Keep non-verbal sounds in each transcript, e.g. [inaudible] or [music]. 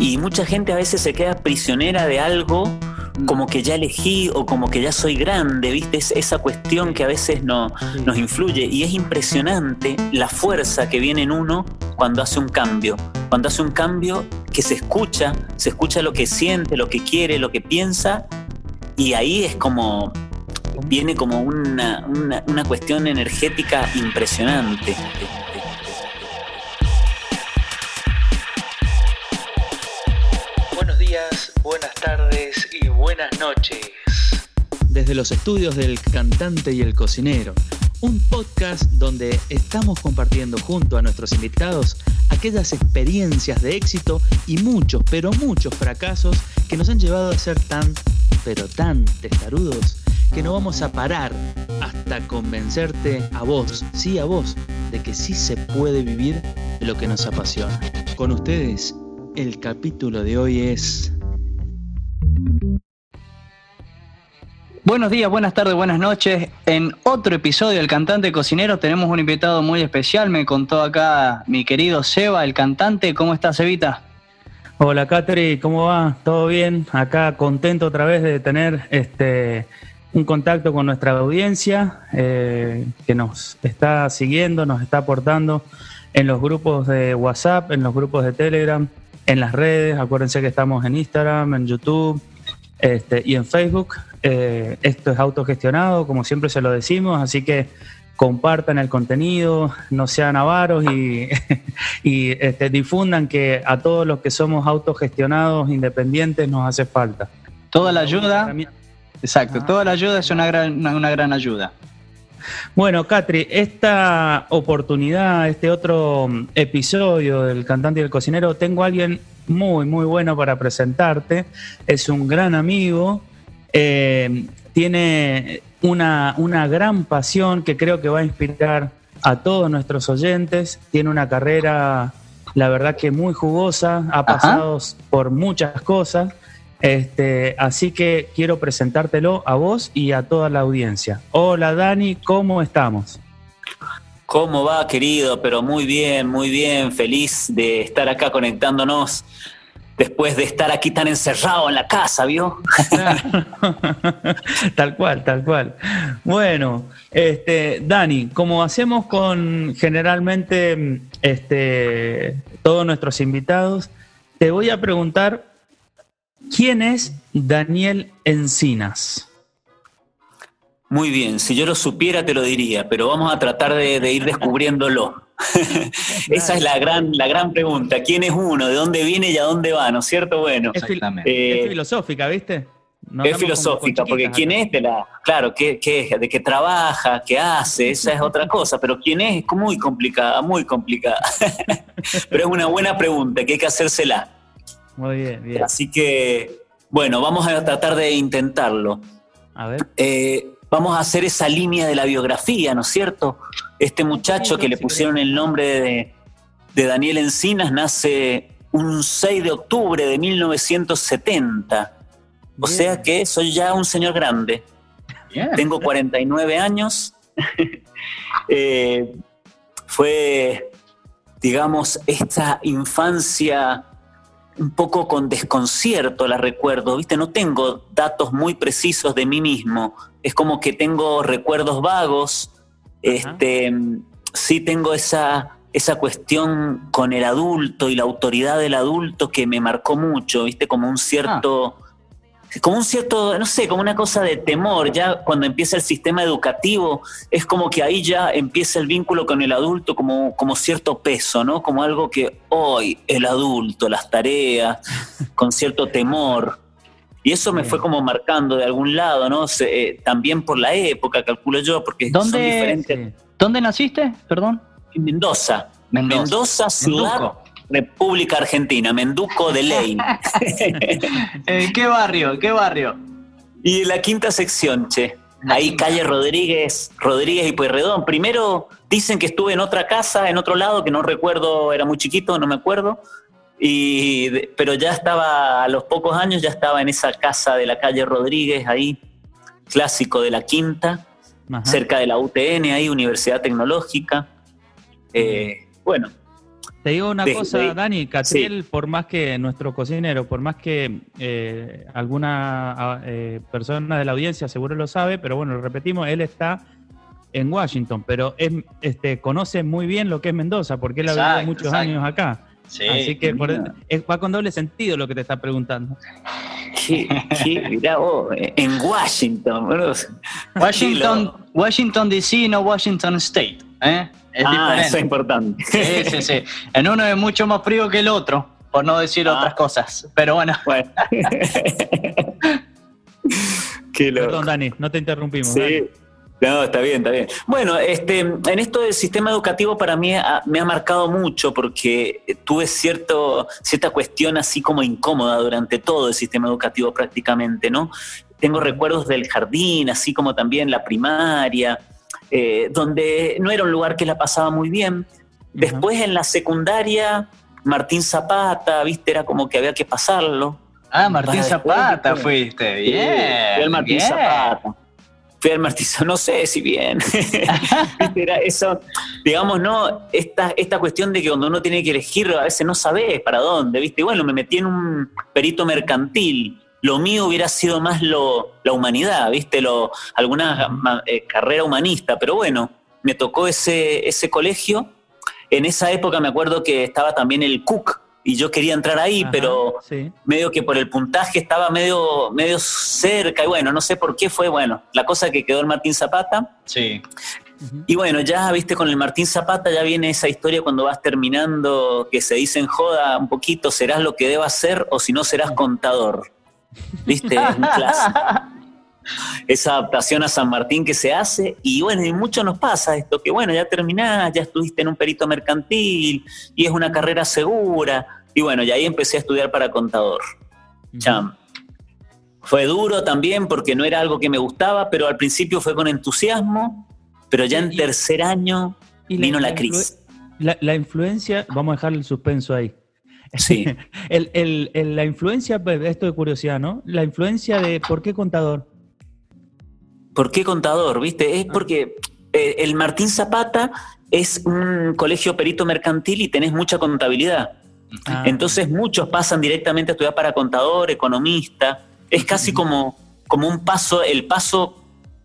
Y mucha gente a veces se queda prisionera de algo como que ya elegí o como que ya soy grande, ¿viste? Es esa cuestión que a veces no, nos influye y es impresionante la fuerza que viene en uno cuando hace un cambio. Cuando hace un cambio que se escucha, se escucha lo que siente, lo que quiere, lo que piensa y ahí es como, viene como una, una, una cuestión energética impresionante. Tardes y buenas noches. Desde los estudios del cantante y el cocinero, un podcast donde estamos compartiendo junto a nuestros invitados aquellas experiencias de éxito y muchos, pero muchos fracasos que nos han llevado a ser tan, pero tan testarudos que no vamos a parar hasta convencerte a vos, sí a vos, de que sí se puede vivir de lo que nos apasiona. Con ustedes, el capítulo de hoy es... Buenos días, buenas tardes, buenas noches. En otro episodio del Cantante Cocinero tenemos un invitado muy especial. Me contó acá mi querido Seba, el cantante. ¿Cómo estás, Sevita? Hola, Catri, ¿cómo va? ¿Todo bien? Acá contento otra vez de tener este un contacto con nuestra audiencia eh, que nos está siguiendo, nos está aportando en los grupos de WhatsApp, en los grupos de Telegram, en las redes. Acuérdense que estamos en Instagram, en YouTube este, y en Facebook. Eh, esto es autogestionado, como siempre se lo decimos, así que compartan el contenido, no sean avaros y, [laughs] y este, difundan que a todos los que somos autogestionados, independientes, nos hace falta. Toda la ayuda. Exacto, toda la ayuda es una gran, una, una gran ayuda. Bueno, Catri, esta oportunidad, este otro mm, episodio del cantante y el cocinero, tengo a alguien muy, muy bueno para presentarte. Es un gran amigo, eh, tiene una, una gran pasión que creo que va a inspirar a todos nuestros oyentes. Tiene una carrera, la verdad que muy jugosa, ha pasado por muchas cosas. Este, así que quiero presentártelo a vos y a toda la audiencia. Hola Dani, ¿cómo estamos? ¿Cómo va, querido? Pero muy bien, muy bien. Feliz de estar acá conectándonos después de estar aquí tan encerrado en la casa, ¿vio? [laughs] tal cual, tal cual. Bueno, este, Dani, como hacemos con generalmente este, todos nuestros invitados, te voy a preguntar quién es Daniel Encinas. Muy bien, si yo lo supiera te lo diría, pero vamos a tratar de, de ir descubriéndolo. [laughs] Esa es la gran, la gran pregunta. ¿Quién es uno? ¿De dónde viene y a dónde va? ¿No es cierto? Bueno. Es, fil eh, es filosófica, ¿viste? Es filosófica, porque quién es de la, claro, ¿qué, qué, de qué trabaja, qué hace, esa es otra cosa, pero quién es es muy complicada, muy complicada. [laughs] pero es una buena pregunta que hay que hacérsela. Muy bien, bien. Así que, bueno, vamos a tratar de intentarlo. A ver. Eh, vamos a hacer esa línea de la biografía, ¿no es cierto? Este muchacho que le pusieron el nombre de, de Daniel Encinas nace un 6 de octubre de 1970. O Bien. sea que soy ya un señor grande. Bien. Tengo 49 años. [laughs] Eh, fue, digamos, esta infancia un poco con desconcierto la recuerdo, ¿viste? No tengo datos muy precisos de mí mismo. Es como que tengo recuerdos vagos. Este, sí tengo esa, esa cuestión con el adulto y la autoridad del adulto que me marcó mucho, ¿viste? Como un cierto como un cierto, no sé, como una cosa de temor, ya cuando empieza el sistema educativo, es como que ahí ya empieza el vínculo con el adulto como, como cierto peso, ¿no? Como algo que hoy el adulto, las tareas, [laughs] con cierto temor. Y eso me fue como marcando de algún lado, ¿no? Se- eh, también por la época, calculo yo, porque son ¿Dónde, diferentes. ¿Dónde naciste? Perdón. En Mendoza. Mendoza. Mendoza, ciudad. República Argentina, Menduco de Ley. [laughs] Eh, ¿Qué barrio? ¿Qué barrio? Y la quinta sección, che. Ahí calle Rodríguez, Rodríguez y Pueyrredón. Primero dicen que estuve en otra casa, en otro lado, que no recuerdo, era muy chiquito, no me acuerdo. Y, pero ya estaba, a los pocos años, ya estaba en esa casa de la calle Rodríguez, ahí, clásico de la quinta, Ajá. cerca de la UTN, ahí, Universidad Tecnológica. Eh, bueno, Te digo una cosa, Dani, Catriel, por más que nuestro cocinero, por más que eh, alguna eh, persona de la audiencia seguro lo sabe, pero bueno, lo repetimos, él está en Washington, pero es, este, conoce muy bien lo que es Mendoza, porque él ha vivido muchos años acá. Así que va con doble sentido lo que te está preguntando. Sí, sí, mirá vos, en Washington, bro. Washington, Washington DC, no Washington State. ¿eh? Ah, eso es importante. Sí, sí, sí. [laughs] En uno es mucho más frío que el otro, por no decir ah. otras cosas. Pero bueno. bueno. [laughs] Qué Perdón, Dani, no te interrumpimos. Sí. No, está bien, está bien. Bueno, este, en esto del sistema educativo para mí me ha marcado mucho porque tuve cierto, cierta cuestión así como incómoda durante todo el sistema educativo prácticamente, ¿no? Tengo recuerdos del jardín, así como también la primaria, eh, donde no era un lugar que la pasaba muy bien. Después en la secundaria, Martín Zapata, viste, era como que había que pasarlo. Ah, Martín Zapata fuiste, bien. el Martín Zapata fui al martillo, [laughs] no sé si bien. [laughs] Era eso, digamos, no, esta, esta cuestión de que cuando uno tiene que elegir, a veces no sabes para dónde, ¿viste? Bueno, me metí en un perito mercantil. Lo mío hubiera sido más lo, la humanidad, ¿viste? Lo, alguna eh, carrera humanista, pero bueno, me tocó ese, ese colegio. En esa época me acuerdo que estaba también el Cook, y yo quería entrar ahí, pero medio que por el puntaje estaba medio, medio cerca y bueno, no sé por qué fue, bueno, la cosa que quedó el Martín Zapata. Sí. Y bueno, ya viste con el Martín Zapata ya viene esa historia cuando vas terminando que se dice en joda un poquito, serás lo que debas ser o si no serás contador. ¿Viste? Es [laughs] esa adaptación a San Martín que se hace. Y bueno, y mucho nos pasa esto, que bueno, ya terminás, ya estuviste en un perito mercantil y es una carrera segura. Y bueno, y ahí empecé a estudiar para contador. Cham. Fue duro también porque no era algo que me gustaba, pero al principio fue con entusiasmo, pero ya en tercer año vino la, crisis. La, influencia, vamos a dejar el suspenso ahí. Sí. [laughs] la influencia, esto de curiosidad, ¿no? La influencia de por qué contador. ¿Por qué contador? ¿Viste? Es ah. porque eh, el Martín Zapata es un colegio perito mercantil y tenés mucha contabilidad. Ah. Entonces muchos pasan directamente a estudiar para contador, economista. Es casi como, como un paso, el paso,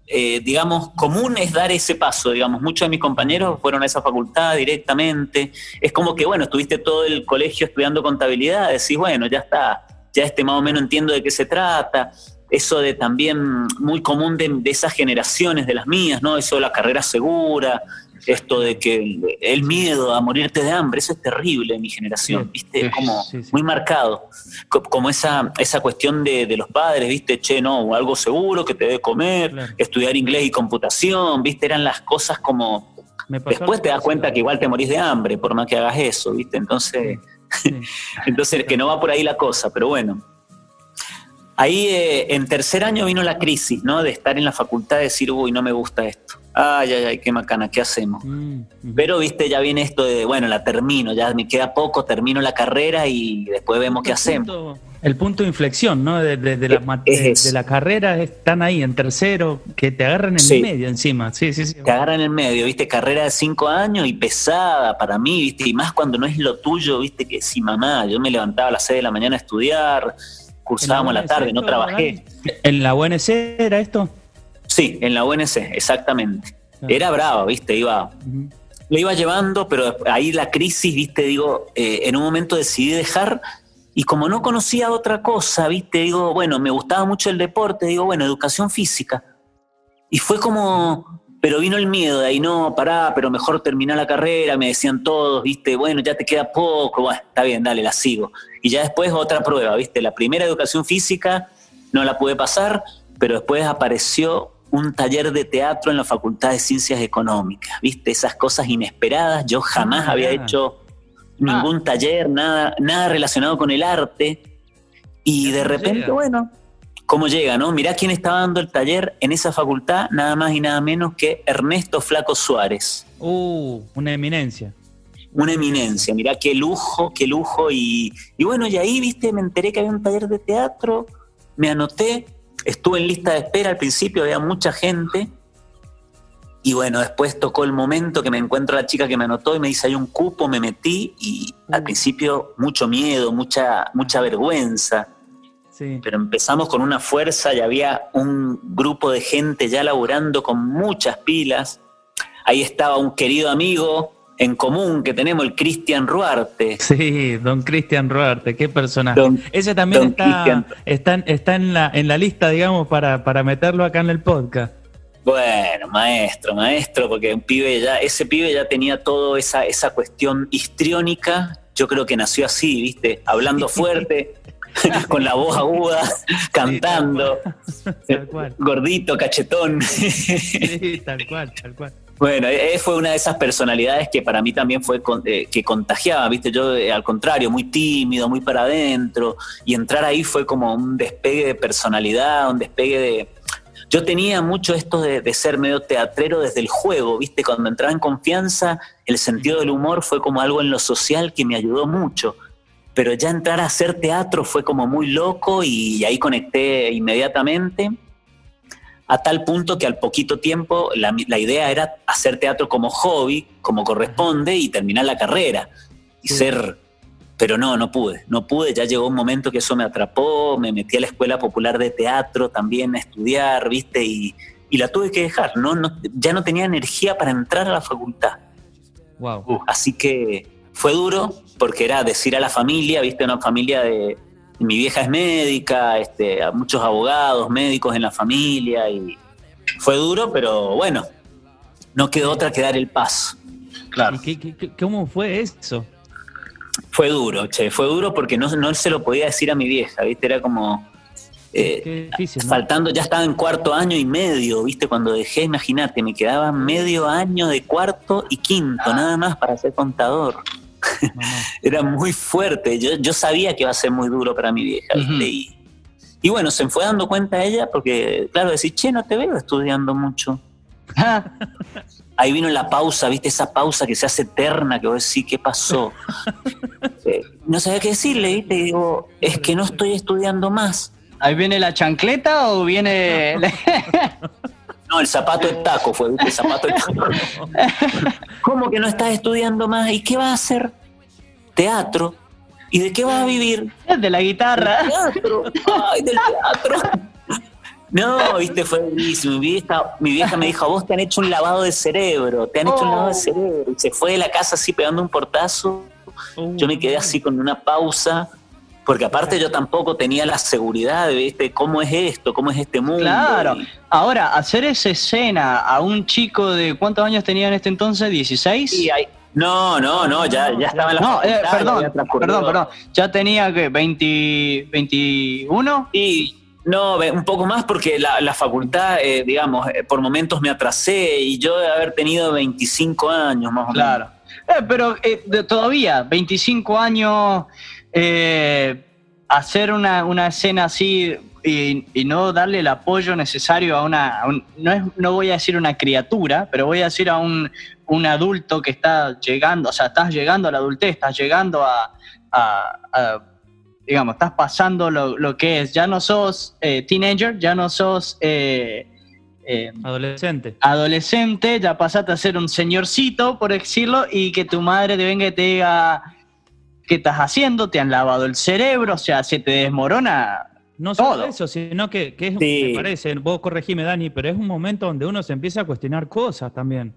eh, digamos, común es dar ese paso, digamos. Muchos de mis compañeros fueron a esa facultad directamente. Es como que, bueno, estuviste todo el colegio estudiando contabilidad, decís, bueno, ya está, ya este más o menos entiendo de qué se trata eso de también muy común de, esas generaciones, de las mías, ¿no? Eso de la carrera segura, esto de que el, miedo a morirte de hambre, eso es terrible en mi generación, ¿viste? como muy marcado. Como esa, esa cuestión de, los padres, ¿viste? Che, no, algo seguro que te dé comer, estudiar inglés y computación, ¿viste? Eran las cosas como... Después te das cuenta que igual te morís de hambre, por más que hagas eso, ¿viste? Entonces, [laughs] entonces que no va por ahí la cosa, pero bueno. Ahí eh, en tercer año vino la crisis, ¿no? De estar en la facultad y decir, uy, no me gusta esto. Ay, ay, ay, qué macana, ¿qué hacemos? Mm, Pero, viste, ya viene esto de, bueno, la termino, ya me queda poco, termino la carrera y después vemos qué hacemos. el punto de inflexión, ¿no? De, la, de, la, carrera están ahí en tercero, que te agarran en el medio encima. Sí, sí, sí. Te agarran en el medio, viste, carrera de cinco años y pesada para mí, viste, y más cuando no es lo tuyo, viste, que si mamá, yo me levantaba a las seis de la mañana a estudiar cursábamos la, tarde, no trabajé. ¿En la UNC era esto? Sí, en la UNC, exactamente. Era bravo, viste, iba, lo iba llevando, pero ahí la crisis, viste, digo, eh, en un momento decidí dejar y como no conocía otra cosa, viste, digo, bueno, me gustaba mucho el deporte, digo, bueno, educación física. Y fue como, pero vino el miedo de ahí, no, pará, pero mejor terminar la carrera, me decían todos, viste, bueno, ya te queda poco, bueno, está bien, dale, la sigo. Y ya después otra prueba, viste, la primera educación física no la pude pasar, pero después apareció un taller de teatro en la Facultad de Ciencias Económicas, viste, esas cosas inesperadas, yo jamás ah, había hecho ningún taller, nada, nada relacionado con el arte, y de repente, bueno, cómo llega, ¿no? Mirá quién estaba dando el taller en esa facultad, nada más y nada menos que Ernesto Flaco Suárez. Uh, una eminencia. Una eminencia, mirá qué lujo, qué lujo. Y, bueno, y ahí, viste, me enteré que había un taller de teatro, me anoté, estuve en lista de espera al principio, había mucha gente. Y bueno, después tocó el momento que me encuentro a la chica que me anotó y me dice, hay un cupo, me metí y al principio mucho miedo, mucha, mucha vergüenza. Pero empezamos con una fuerza y había un grupo de gente ya laburando con muchas pilas. Ahí estaba un querido amigo en común que tenemos, el Cristian Ruarte. Sí, don Cristian Ruarte, qué personaje. Ese también está, está, en, la, en la lista, digamos, para, para meterlo acá en el podcast. Bueno, maestro, maestro, porque un pibe ya, ese pibe ya tenía toda esa, esa cuestión histriónica. Yo creo que nació así, ¿viste? Hablando fuerte, [laughs] con la voz aguda, cantando. [laughs] Gordito, cachetón. Sí, tal [laughs] cual, tal cual. Bueno, él fue una de esas personalidades que para mí también fue eh, que contagiaba, ¿viste? Yo, eh, al contrario, muy tímido, muy para adentro, y entrar ahí fue como un despegue de personalidad, un despegue de, yo tenía mucho esto de, ser medio teatrero desde el juego, ¿viste? Cuando entraba en confianza, el sentido del humor fue como algo en lo social que me ayudó mucho. Pero ya entrar a hacer teatro fue como muy loco y ahí conecté inmediatamente, a tal punto que al poquito tiempo la, la idea era hacer teatro como hobby, como corresponde, y terminar la carrera y ser pero no, no pude, no pude, ya llegó un momento que eso me atrapó, me metí a la Escuela Popular de Teatro también a estudiar, ¿viste? Y, la tuve que dejar, no, ya no tenía energía para entrar a la facultad. Wow. así que fue duro porque era decir a la familia, ¿viste? Una familia de... Mi vieja es médica, este, a muchos abogados, médicos en la familia y fue duro, pero bueno, no quedó otra que dar el paso. Claro. ¿Y cómo fue eso? Fue duro, che, fue duro porque no, no se lo podía decir a mi vieja, ¿viste? Era como... Eh, faltando, ya estaba en cuarto año y medio, ¿viste? Cuando dejé, imagínate, me quedaba medio año de cuarto y quinto, nada más para ser contador. [laughs] Era muy fuerte, yo, yo sabía que iba a ser muy duro para mi vieja, ¿viste? y, bueno, se fue dando cuenta ella porque, claro, decir, che, no te veo estudiando mucho. [laughs] Ahí vino la pausa, ¿viste? Esa pausa que se hace eterna, que vos decís, ¿qué pasó? [laughs] Eh, no sabía qué decirle, ¿viste? digo, es que no estoy estudiando más. ¿Ahí viene la chancleta o viene.? no, el zapato de taco fue. El zapato de taco. ¿Cómo que no estás estudiando más? ¿Y qué vas a hacer? Teatro. ¿Y de qué vas a vivir? De la guitarra. teatro. Ay, del teatro. No, viste, fue. Mi vieja, mi vieja me dijo, a vos te han hecho un lavado de cerebro, te han hecho un lavado de oh. cerebro. Y se fue de la casa así pegando un portazo. Yo me quedé así con una pausa, porque aparte yo tampoco tenía la seguridad de, viste, cómo es esto, cómo es este mundo. Claro. Ahora, hacer esa escena a un chico de, ¿cuántos años tenía en este entonces? ¿16? Sí, hay, no, no, no, ya, ya estaba en la No, eh, perdón, perdón, perdón. Ya tenía que 20, 21 y no, un poco más porque la, facultad, eh, digamos, eh, por momentos me atrasé y yo de haber tenido 25 años más o menos. Claro. Eh, pero todavía, 25 años, hacer una, escena así y, no darle el apoyo necesario a una, no, es, no voy a decir una criatura, pero voy a decir a un, adulto que está llegando, o sea, estás llegando a la adultez, estás llegando a digamos, estás pasando lo, que es, ya no sos eh, teenager, ya no sos... Eh, eh, adolescente. Adolescente, ya pasaste a ser un señorcito, por decirlo, y que tu madre te venga y te diga, ¿qué estás haciendo? Te han lavado el cerebro, o sea, se te desmorona no solo eso, sino que, que es, me parece, vos corregime Dani, pero es un momento donde uno se empieza a cuestionar cosas también.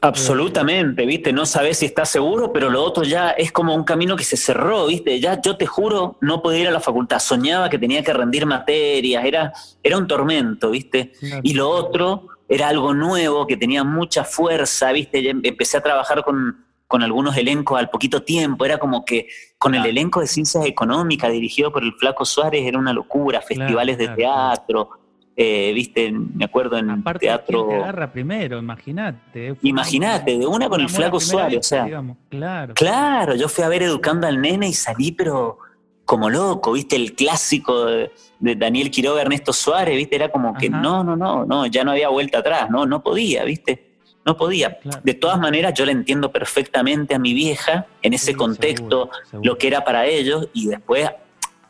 Absolutamente, ¿viste? No sabes si estás seguro, pero lo otro ya es como un camino que se cerró, ¿viste? Ya yo te juro, no podía ir a la facultad, soñaba que tenía que rendir materias, era, era un tormento, ¿viste? Y lo otro era algo nuevo, que tenía mucha fuerza, ¿viste? empecé a trabajar con, con algunos elencos al poquito tiempo, era como que con el elenco de ciencias económicas dirigido por el Flaco Suárez era una locura, festivales de teatro eh, viste, me acuerdo en teatro. te agarra primero, imagínate. Imagínate, de una con el flaco Suárez, o sea. claro. claro, yo fui a ver educando al nene y salí, pero como loco, viste, el clásico de, Daniel Quiroga, Ernesto Suárez, viste, era como que no, no, no, no, ya no había vuelta atrás, no, no podía, viste. No podía. De todas maneras, yo le entiendo perfectamente a mi vieja en ese contexto lo que era para ellos y después,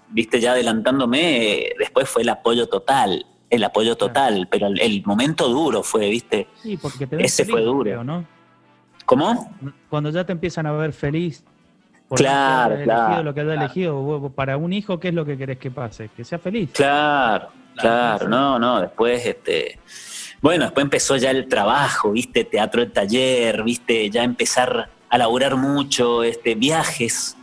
viste, ya adelantándome, después fue el apoyo total el apoyo total, pero el, momento duro fue, ¿viste? Sí, porque te Ese fue duro. ¿no? ¿Cómo? Cuando ya te empiezan a ver feliz. Por claro, lo claro. lo que has elegido. Para un hijo, ¿qué es lo que querés que pase? Que sea feliz. Claro, claro. No, no, después, este. Bueno, después empezó ya el trabajo, ¿viste? Teatro de taller, ¿viste? Ya empezar a laburar mucho, este, viajes,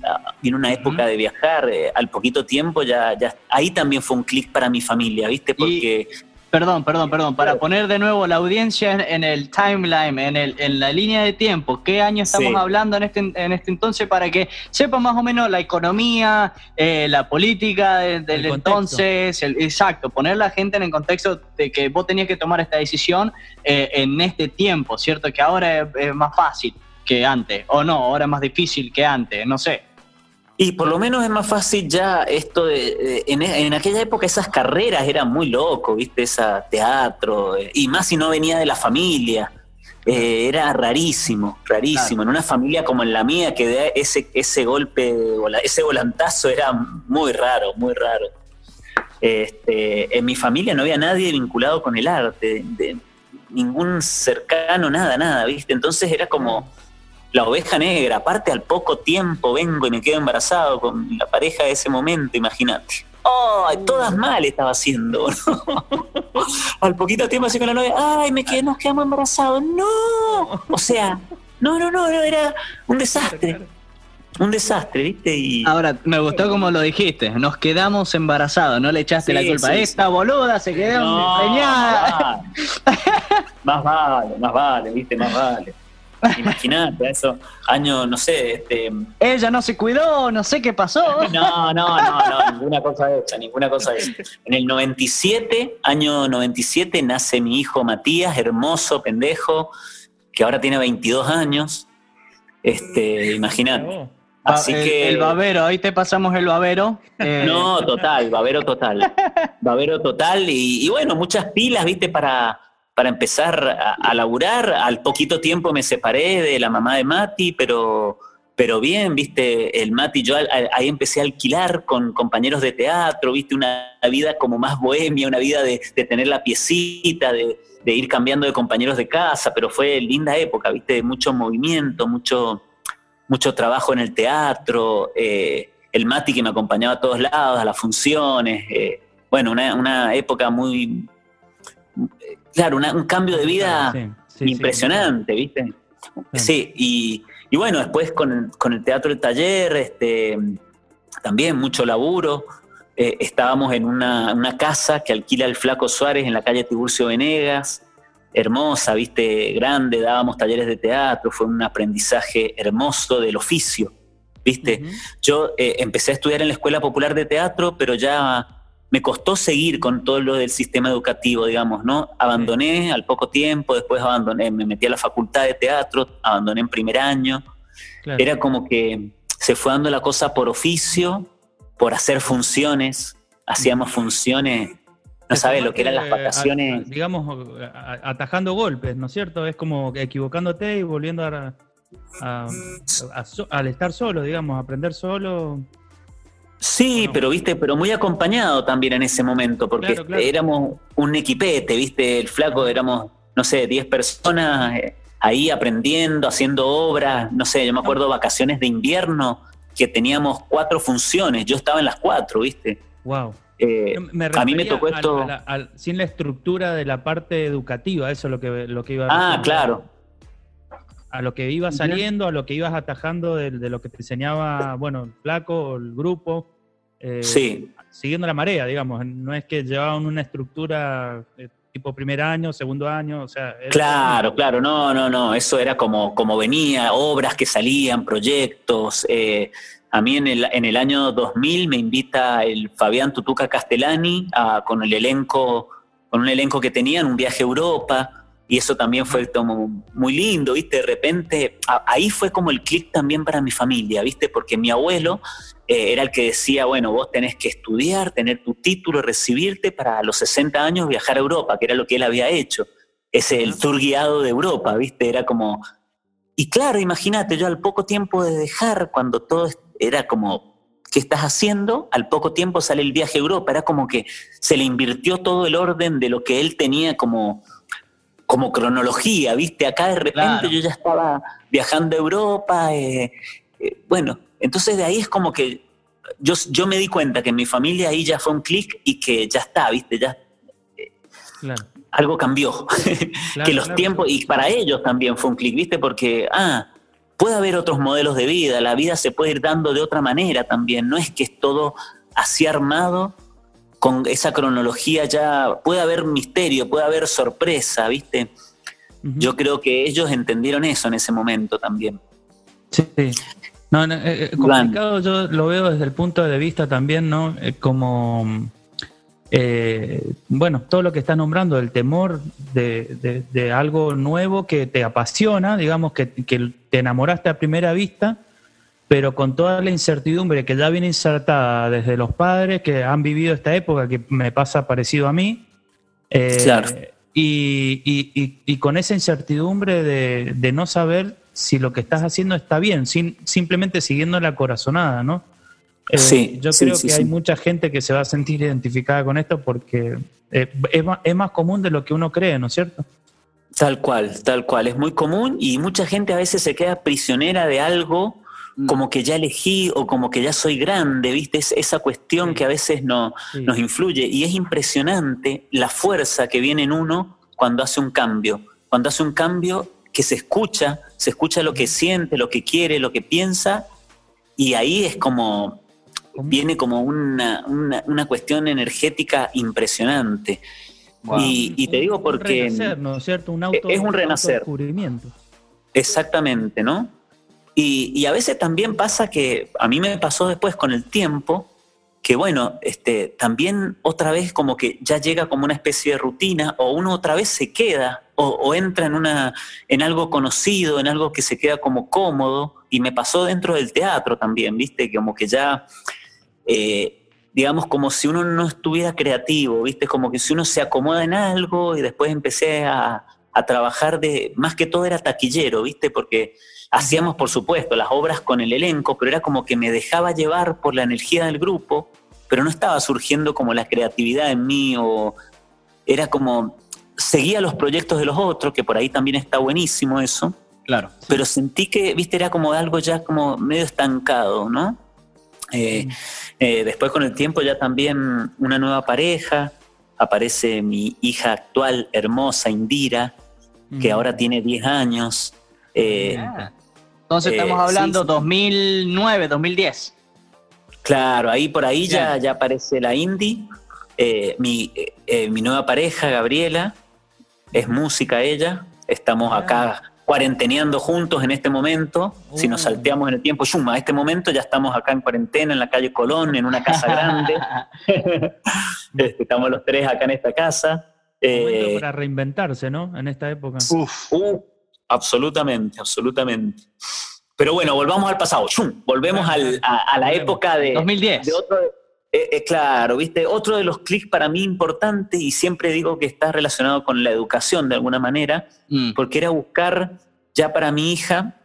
en una época de viajar, eh, al poquito tiempo ya, ya, ahí también fue un clic para mi familia, ¿viste? Porque... perdón, perdón, perdón, para poner de nuevo la audiencia en, el timeline, en, el, en la línea de tiempo, ¿qué año estamos hablando en este, en este entonces para que sepa más o menos la economía, eh, la política del entonces, exacto, poner la gente en el contexto de que vos tenías que tomar esta decisión eh, en este tiempo, ¿cierto? Que ahora es más fácil que antes, o no, ahora es más difícil que antes, no sé. Y por lo menos es más fácil ya esto de, en, aquella época esas carreras eran muy loco, viste, esa teatro, eh, y más si no venía de la familia. Eh, era rarísimo, rarísimo. En una familia como en la mía, que de ese, ese golpe, ese volantazo era muy raro, muy raro. Este, en mi familia no había nadie vinculado con el arte, ningún cercano, nada, nada, ¿viste? Entonces era como la oveja negra. Aparte, al poco tiempo vengo y me quedo embarazado con la pareja de ese momento, imagínate. ¡Oh! Todas mal estaba haciendo. [laughs] al poquito tiempo así con la novia, ¡ay, me quedé, nos quedamos embarazados! ¡No! O sea, no, no, no, era un desastre. Un desastre, ¿viste? Y... Ahora, me gustó como lo dijiste, nos quedamos embarazados, no le echaste la culpa. Esta boluda se quedó no, más vale, más vale, ¿viste? Más vale. Imagínate, eso, año, no sé, este... Ella no se cuidó, no sé qué pasó. No, no, no, no, ninguna cosa de esa, ninguna cosa de esa. En el 97, año 97, nace mi hijo Matías, hermoso, pendejo, que ahora tiene 22 años. Este, imagínate. Oh. Así que... El babero, ahí te pasamos el babero. Eh. No, total, babero total. [laughs] Babero total y, y bueno, muchas pilas, viste, para para empezar a, laburar. Al poquito tiempo me separé de la mamá de Mati, pero, pero bien, viste, el Mati, yo ahí empecé a alquilar con compañeros de teatro, viste, una vida como más bohemia, una vida de, tener la piecita, de, ir cambiando de compañeros de casa, pero fue linda época, viste, de mucho movimiento, mucho, mucho trabajo en el teatro, eh, el Mati que me acompañaba a todos lados, a las funciones, eh, bueno, una, una época muy claro, un cambio de vida impresionante, ¿viste? Sí, y, bueno, después con, el teatro del taller, este, también mucho laburo. Eh, estábamos en una, casa que alquila el Flaco Suárez en la calle Tiburcio Venegas, hermosa, viste, grande, dábamos talleres de teatro, fue un aprendizaje hermoso del oficio, viste. Yo eh, empecé a estudiar en la Escuela Popular de Teatro, pero ya me costó seguir con todo lo del sistema educativo, digamos, ¿no? Abandoné al poco tiempo, después abandoné, me metí a la facultad de teatro, abandoné en primer año. Era como que se fue dando la cosa por oficio, por hacer funciones, hacíamos funciones, no sabes lo que eran las vacaciones. digamos, atajando golpes, ¿no es cierto? Es como equivocándote y volviendo a, al estar solo, digamos, aprender solo. Sí, pero viste, pero muy acompañado también en ese momento, porque éramos un equipete, viste, el flaco éramos, no sé, 10 personas eh, ahí aprendiendo, haciendo obras, no sé, yo me acuerdo vacaciones de invierno que teníamos cuatro funciones, yo estaba en las cuatro, viste. Wow. Eh, a mí me tocó esto. sin la estructura de la parte educativa, eso es lo que, lo que iba a Ah, claro. A lo que iba saliendo, a lo que ibas atajando de, lo que te enseñaba, bueno, el flaco, el grupo. Eh, sí. Siguiendo la marea, digamos. No es que llevaban una estructura eh, tipo primer año, segundo año, o sea... Claro, claro, no, no, no, eso era como, como venía, obras que salían, proyectos. Eh, a mí en el, en el año 2000 me invita el Fabián Tutuca Castellani con el elenco, con un elenco que tenían, un viaje a Europa y eso también fue como muy lindo, ¿viste? De repente, ahí fue como el clic también para mi familia, ¿viste? Porque mi abuelo eh, era el que decía, bueno, vos tenés que estudiar, tener tu título, recibirte para a los 60 años viajar a Europa, que era lo que él había hecho. Ese el tour guiado de Europa, ¿viste? Era como... Y claro, imagínate, yo al poco tiempo de dejar, cuando todo era como ¿qué estás haciendo? Al poco tiempo sale el viaje a Europa, era como que se le invirtió todo el orden de lo que él tenía como, como cronología, ¿viste? Acá de repente yo ya estaba viajando a Europa, eh, eh, bueno, entonces de ahí es como que yo, yo me di cuenta que en mi familia ahí ya fue un clic y que ya está, ¿viste? Ya, eh, Algo cambió, [laughs] que los tiempos, y para ellos también fue un clic, ¿viste? Porque, ah, puede haber otros modelos de vida, la vida se puede ir dando de otra manera también, no es que es todo así armado con esa cronología ya, puede haber misterio, puede haber sorpresa, ¿viste? Yo creo que ellos entendieron eso en ese momento también. Sí, no, eh, eh, complicado yo lo veo desde el punto de vista también, ¿no? Eh, como eh, bueno, todo lo que está nombrando, el temor de, algo nuevo que te apasiona, digamos, que, te enamoraste a primera vista, pero con toda la incertidumbre que ya viene insertada desde los padres que han vivido esta época, que me pasa parecido a mí. Eh, claro. Y, con esa incertidumbre de, no saber si lo que estás haciendo está bien, sin, simplemente siguiendo la corazonada, ¿no? Eh, sí, yo creo que hay mucha gente que se va a sentir identificada con esto porque eh, es, más, común de lo que uno cree, ¿no es cierto? Tal cual, tal cual. Es muy común y mucha gente a veces se queda prisionera de algo. Como que ya elegí o como que ya soy grande, ¿viste? Es esa cuestión que a veces no, nos influye y es impresionante la fuerza que viene en uno cuando hace un cambio. Cuando hace un cambio que se escucha, se escucha lo que siente, lo que quiere, lo que piensa y ahí es como viene como una, una, cuestión energética impresionante. Y, te digo porque... Un renacer, ¿no es cierto? Un auto, es un renacer. Exactamente, ¿no? Y, y, a veces también pasa que a mí me pasó después con el tiempo, que bueno, este, también otra vez como que ya llega como una especie de rutina o uno otra vez se queda o, entra en, una, en algo conocido, en algo que se queda como cómodo y me pasó dentro del teatro también, viste, como que ya eh, digamos, como si uno no estuviera creativo, ¿viste? Como que si uno se acomoda en algo y después empecé a, trabajar de, más que todo era taquillero, ¿viste? Porque hacíamos, por supuesto, las obras con el elenco, pero era como que me dejaba llevar por la energía del grupo, pero no estaba surgiendo como la creatividad en mí o era como, seguía los proyectos de los otros, que por ahí también está buenísimo eso. Claro. Pero sentí que, viste, era como algo ya como medio estancado, ¿no? Eh, eh, después con el tiempo ya también una nueva pareja, aparece mi hija actual, hermosa, Indira, que ahora tiene 10 años. Eh, Entonces estamos hablando 2009, 2010. Claro, ahí por ahí ya, ya aparece la Indy. mi, mi nueva pareja, Gabriela, es música ella. Estamos acá cuarenteneando juntos en este momento. Si nos uh. salteamos en el tiempo, a este momento ya estamos acá en cuarentena en la calle Colón, en una casa grande. [laughs] Este, estamos los tres acá en esta casa. Eh, para reinventarse, ¿no? En esta época. Uf, absolutamente, absolutamente. Pero bueno, volvamos al pasado. Volvemos a, la época de 2010. De otro, eh, eh, claro, viste, otro de los clics para mí importantes, y siempre digo que está relacionado con la educación de alguna manera, mm. porque era buscar ya para mi hija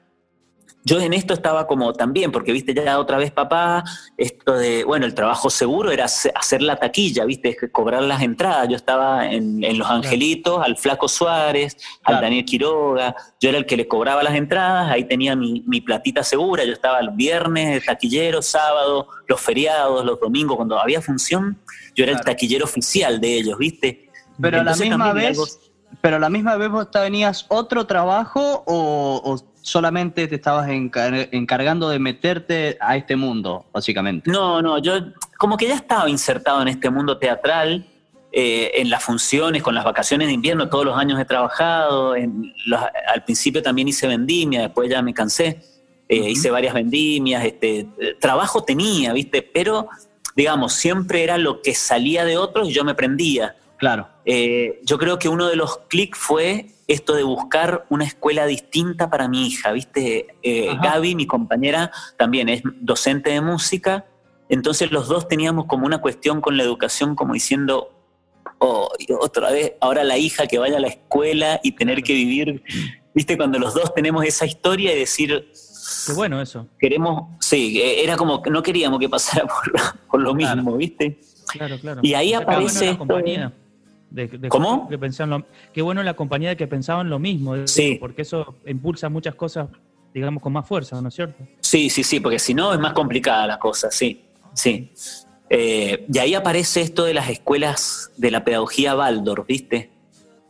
yo en esto estaba como también, porque viste ya otra vez papá, esto de, bueno, el trabajo seguro era hacer la taquilla, viste, cobrar las entradas. Yo estaba en, Los Angelitos, al Flaco Suárez, al Daniel Quiroga, yo era el que le cobraba las entradas, ahí tenía mi, platita segura, yo estaba el viernes, taquillero, sábado, los feriados, los domingos, cuando había función, yo era el taquillero oficial de ellos, viste. Pero a la misma vez... Pero a la misma vez vos tenías otro trabajo o solamente te estabas encargando de meterte a este mundo, básicamente. No, no, yo como que ya estaba insertado en este mundo teatral, eh, en las funciones, con las vacaciones de invierno, todos los años he trabajado, al principio también hice vendimia, después ya me cansé, eh, hice varias vendimias, este, trabajo tenía, ¿viste? Pero, digamos, siempre era lo que salía de otros y yo me prendía. Claro. Eh, yo creo que uno de los clics fue esto de buscar una escuela distinta para mi hija, ¿viste? Eh, Gaby, mi compañera, también es docente de música, entonces los dos teníamos como una cuestión con la educación, como diciendo, oh, otra vez, ahora la hija que vaya a la escuela y tener que vivir, ¿viste? Cuando los dos tenemos esa historia y decir, Qué bueno eso. Queremos, sí, eh, era como que no queríamos que pasara [laughs] por, lo mismo, ¿viste? Claro, claro. Y ahí aparece esto, compañía. ¿Cómo? Que pensaban qué bueno la compañía de que pensaban lo mismo. Sí. Porque eso impulsa muchas cosas, digamos, con más fuerza, ¿no es cierto? Sí, sí, sí, porque si no es más complicada la cosa, sí, sí. Eh, y ahí aparece esto de las escuelas de la pedagogía Waldorf, ¿viste?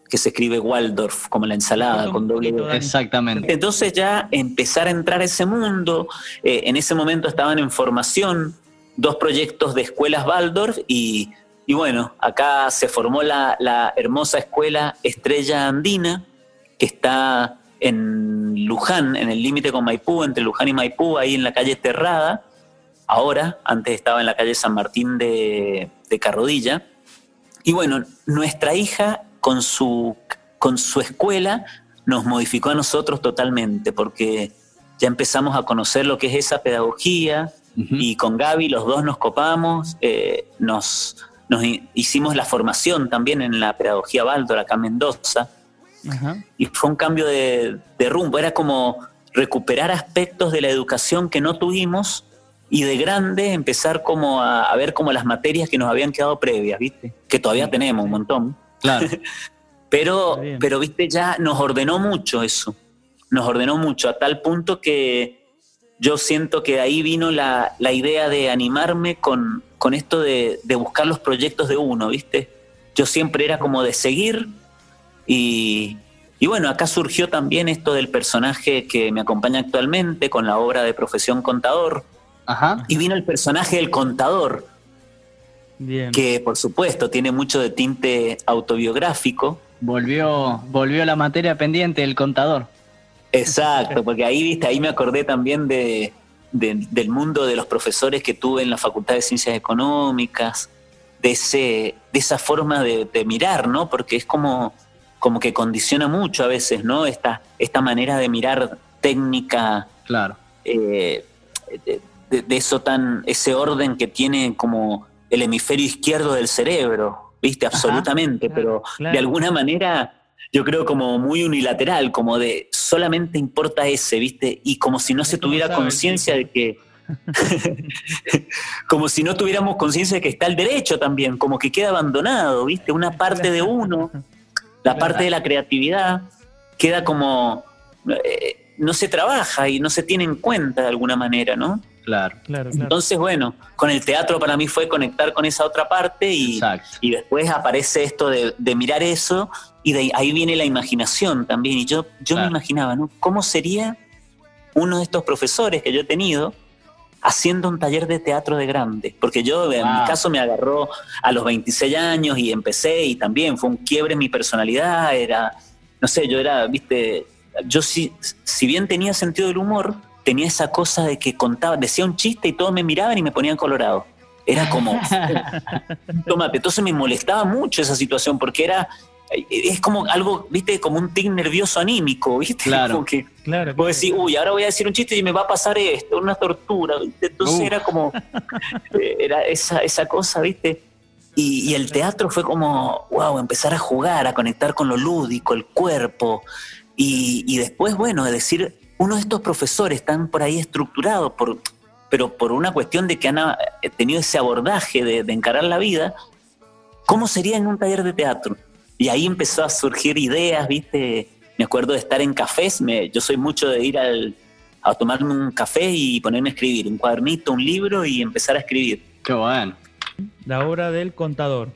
Que se escribe Waldorf, como la ensalada, con doble Exactamente. Entonces ya empezar a entrar a ese mundo, eh, en ese momento estaban en formación dos proyectos de escuelas Waldorf y, bueno, acá se formó la, la hermosa escuela Estrella Andina, que está en Luján, en el límite con Maipú, entre Luján y Maipú, ahí en la calle Terrada ahora, antes estaba en la calle San Martín de, Carrodilla. Y bueno, nuestra hija con su, con su escuela nos modificó a nosotros totalmente, porque ya empezamos a conocer lo que es esa pedagogía y con Gaby los dos nos copamos, eh, nos, nos hicimos la formación también en la pedagogía Baldor acá en Mendoza. Y fue un cambio de, de rumbo, era como recuperar aspectos de la educación que no tuvimos y de grande empezar como a, ver como las materias que nos habían quedado previas, ¿viste? Que todavía tenemos un montón. Claro. [laughs] pero, pero, ¿viste? Ya nos ordenó mucho eso. Nos ordenó mucho, a tal punto que yo siento que ahí vino la, idea de animarme con, con esto de, de, buscar los proyectos de uno, ¿viste? Yo siempre era como de seguir y, y bueno, acá surgió también esto del personaje que me acompaña actualmente con la obra de Profesión Contador, y vino el personaje del contador, que por supuesto tiene mucho de tinte autobiográfico. Volvió, volvió la materia pendiente del contador. Exacto, porque ahí, viste, ahí me acordé también de, del mundo de los profesores que tuve en la Facultad de Ciencias Económicas, de, ese, de esa forma de, mirar, ¿no? Porque es como, como que condiciona mucho a veces, ¿no? Esta, esta manera de mirar técnica. Claro. Eh, de, eso tan, ese orden que tiene como el hemisferio izquierdo del cerebro, ¿viste? Absolutamente, pero de alguna manera yo creo como muy unilateral, como de solamente importa ese, ¿viste? Y como si no se tuviera conciencia de que... [laughs] como si no tuviéramos conciencia de que está el derecho también, como que queda abandonado, ¿viste? Una parte de uno, la parte de la creatividad, queda como... Eh, no se trabaja y no se tiene en cuenta de alguna manera, ¿no? Claro, claro, Entonces, bueno, con el teatro para mí fue conectar con esa otra parte y, y después aparece esto de, mirar eso y de ahí viene la imaginación también. Y yo, yo me imaginaba, ¿no? ¿Cómo sería uno de estos profesores que yo he tenido haciendo un taller de teatro de grande? Porque yo, en mi caso, me agarró a los 26 años y empecé y también fue un quiebre en mi personalidad. Era, no sé, yo era, viste, yo si, si bien tenía sentido del humor, tenía esa cosa de que contaba, decía un chiste y todos me miraban y me ponían colorado. Era como, [laughs] tómate. Entonces me molestaba mucho esa situación porque era, es como algo, viste, como un tic nervioso anímico, viste. Claro, como que, claro. Vos decís, uy, ahora voy a decir un chiste y me va a pasar esto, una tortura. Entonces era como, [laughs] era esa, esa cosa, viste. Y, y, el teatro fue como, wow, empezar a jugar, a conectar con lo lúdico, el cuerpo. Y, y después, bueno, decir, uno de estos profesores están por ahí estructurados, por, pero por una cuestión de que han eh, tenido ese abordaje de, encarar la vida, ¿cómo sería en un taller de teatro? Y ahí empezó a surgir ideas, ¿viste? Me acuerdo de estar en cafés, me, yo soy mucho de ir al, a tomarme un café y ponerme a escribir, un cuadernito, un libro y empezar a escribir. Qué bueno. La obra del contador.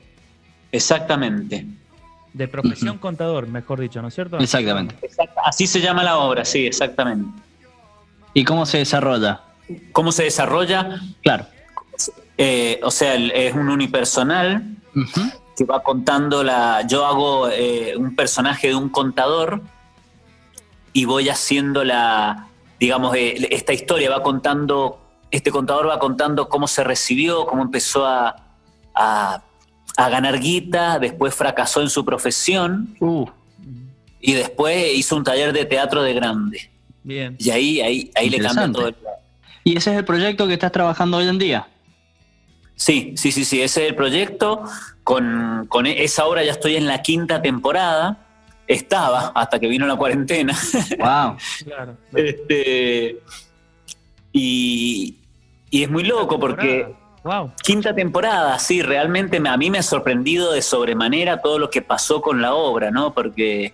Exactamente. De profesión contador, mejor dicho, ¿no es cierto? Exactamente. Así se llama la obra, sí, exactamente. ¿Y cómo se desarrolla? ¿Cómo se desarrolla? Claro. Eh, o sea, es un unipersonal que va contando la. Yo hago eh, un personaje de un contador y voy haciendo la. Digamos, eh, esta historia va contando. Este contador va contando cómo se recibió, cómo empezó a a ganar guita, después fracasó en su profesión uh. y después hizo un taller de teatro de grande. Bien. Y ahí, ahí, ahí le cambia todo el ¿Y ese es el proyecto que estás trabajando hoy en día? Sí, sí, sí, sí, ese es el proyecto. Con, con esa obra ya estoy en la quinta temporada. Estaba hasta que vino la cuarentena. [laughs] Wow. Este, Y, y es muy loco porque quinta temporada, sí, realmente a mí me ha sorprendido de sobremanera todo lo que pasó con la obra, ¿no? Porque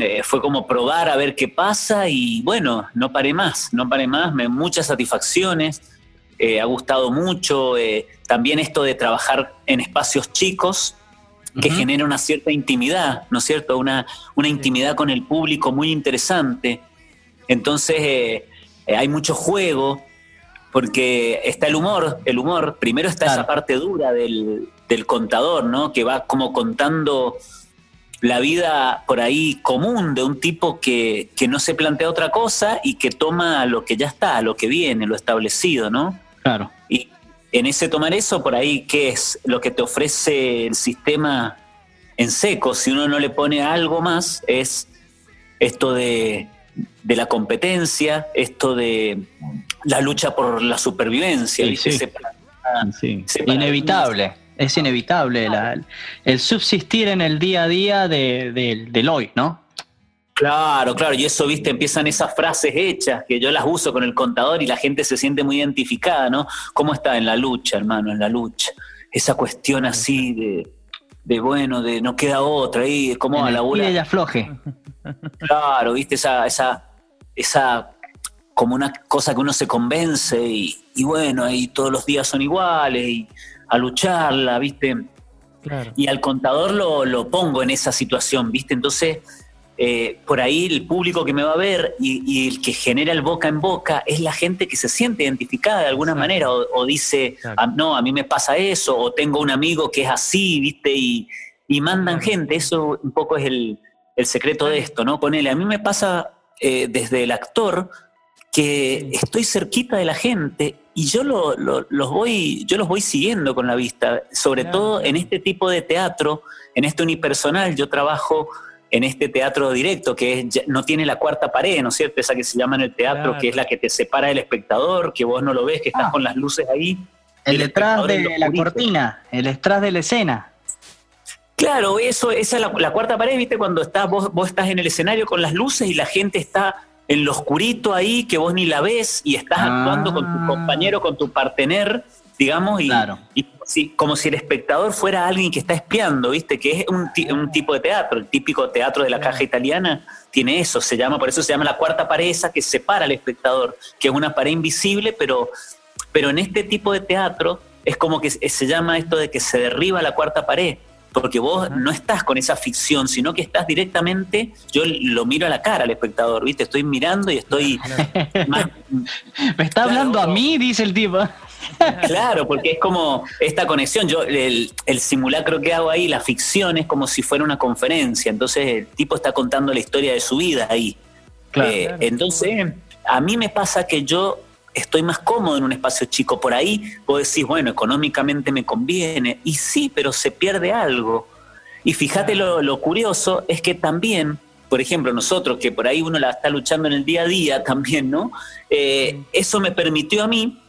eh, fue como probar a ver qué pasa y bueno, no paré más, no paré más, me, muchas satisfacciones, eh, ha gustado mucho, eh, también esto de trabajar en espacios chicos que genera una cierta intimidad, ¿no es cierto? Una, una intimidad con el público muy interesante. Entonces hay mucho juego, porque está el humor, el humor, primero está esa parte dura del, del, contador, ¿no? Que va como contando la vida por ahí común de un tipo que, que, no se plantea otra cosa y que toma lo que ya está, lo que viene, lo establecido, ¿no? Claro. Y en ese tomar eso, por ahí, ¿qué es lo que te ofrece el sistema en seco? Si uno no le pone algo más, es esto de de la competencia, esto de la lucha por la supervivencia. Inevitable, es inevitable el subsistir en el día a día de, del hoy, ¿no? Claro, claro, y eso, viste, empiezan esas frases hechas que yo las uso con el contador y la gente se siente muy identificada, ¿no? ¿Cómo está en la lucha, hermano, en la lucha? Esa cuestión así de, de bueno, de no queda otra, ahí como a la Y ella floje. Claro, viste, esa, esa, esa como una cosa que uno se convence y, bueno, ahí todos los días son iguales y a lucharla, ¿viste? Y al contador lo, lo, pongo en esa situación, ¿viste? Entonces, eh, por ahí el público que me va a ver y, el que genera el boca en boca es la gente que se siente identificada de alguna manera o, dice, ah, no, a mí me pasa eso, o tengo un amigo que es así, ¿viste? Y, y mandan gente, eso un poco es el, el secreto de esto, ¿no? Ponele, a mí me pasa eh, desde el actor que estoy cerquita de la gente y yo lo, los voy yo los voy siguiendo con la vista sobre todo en este tipo de teatro en este unipersonal. Yo trabajo en este teatro directo que no tiene la cuarta pared no es cierto esa que se llama en el teatro que es la que te separa del espectador que vos no lo ves que estás ah. con las luces ahí el, detrás de la cortina el detrás de la escena Claro, eso, esa es la, cuarta pared, ¿viste? Cuando estás, vos, vos estás en el escenario con las luces y la gente está en lo oscurito ahí, que vos ni la ves, y estás actuando con tu ah. compañero, con tu partener, digamos, y, y como si el espectador fuera alguien que está espiando, ¿viste? Que es un, un tipo de teatro, el típico teatro de la caja italiana tiene eso, se llama, por eso se llama la cuarta pared esa que separa al espectador, que es una pared invisible, pero, pero en este tipo de teatro es como que se llama esto de que se derriba la cuarta pared porque vos no estás con esa ficción, sino que estás directamente, yo lo miro a la cara al espectador, ¿viste? Estoy mirando y estoy... [laughs] Me está hablando a mí, dice el tipo. Claro, porque es como esta conexión. Yo el, simulacro que hago ahí, la ficción es como si fuera una conferencia. Entonces el tipo está contando la historia de su vida ahí. Eh, entonces a mí me pasa que yo estoy más cómodo en un espacio chico. Por ahí vos decís, bueno, económicamente me conviene. Y sí, pero se pierde algo. Y fíjate lo, curioso es que también, por ejemplo, nosotros que por ahí uno la está luchando en el día a día [laughs] también, ¿no? Eh, eso me permitió a mí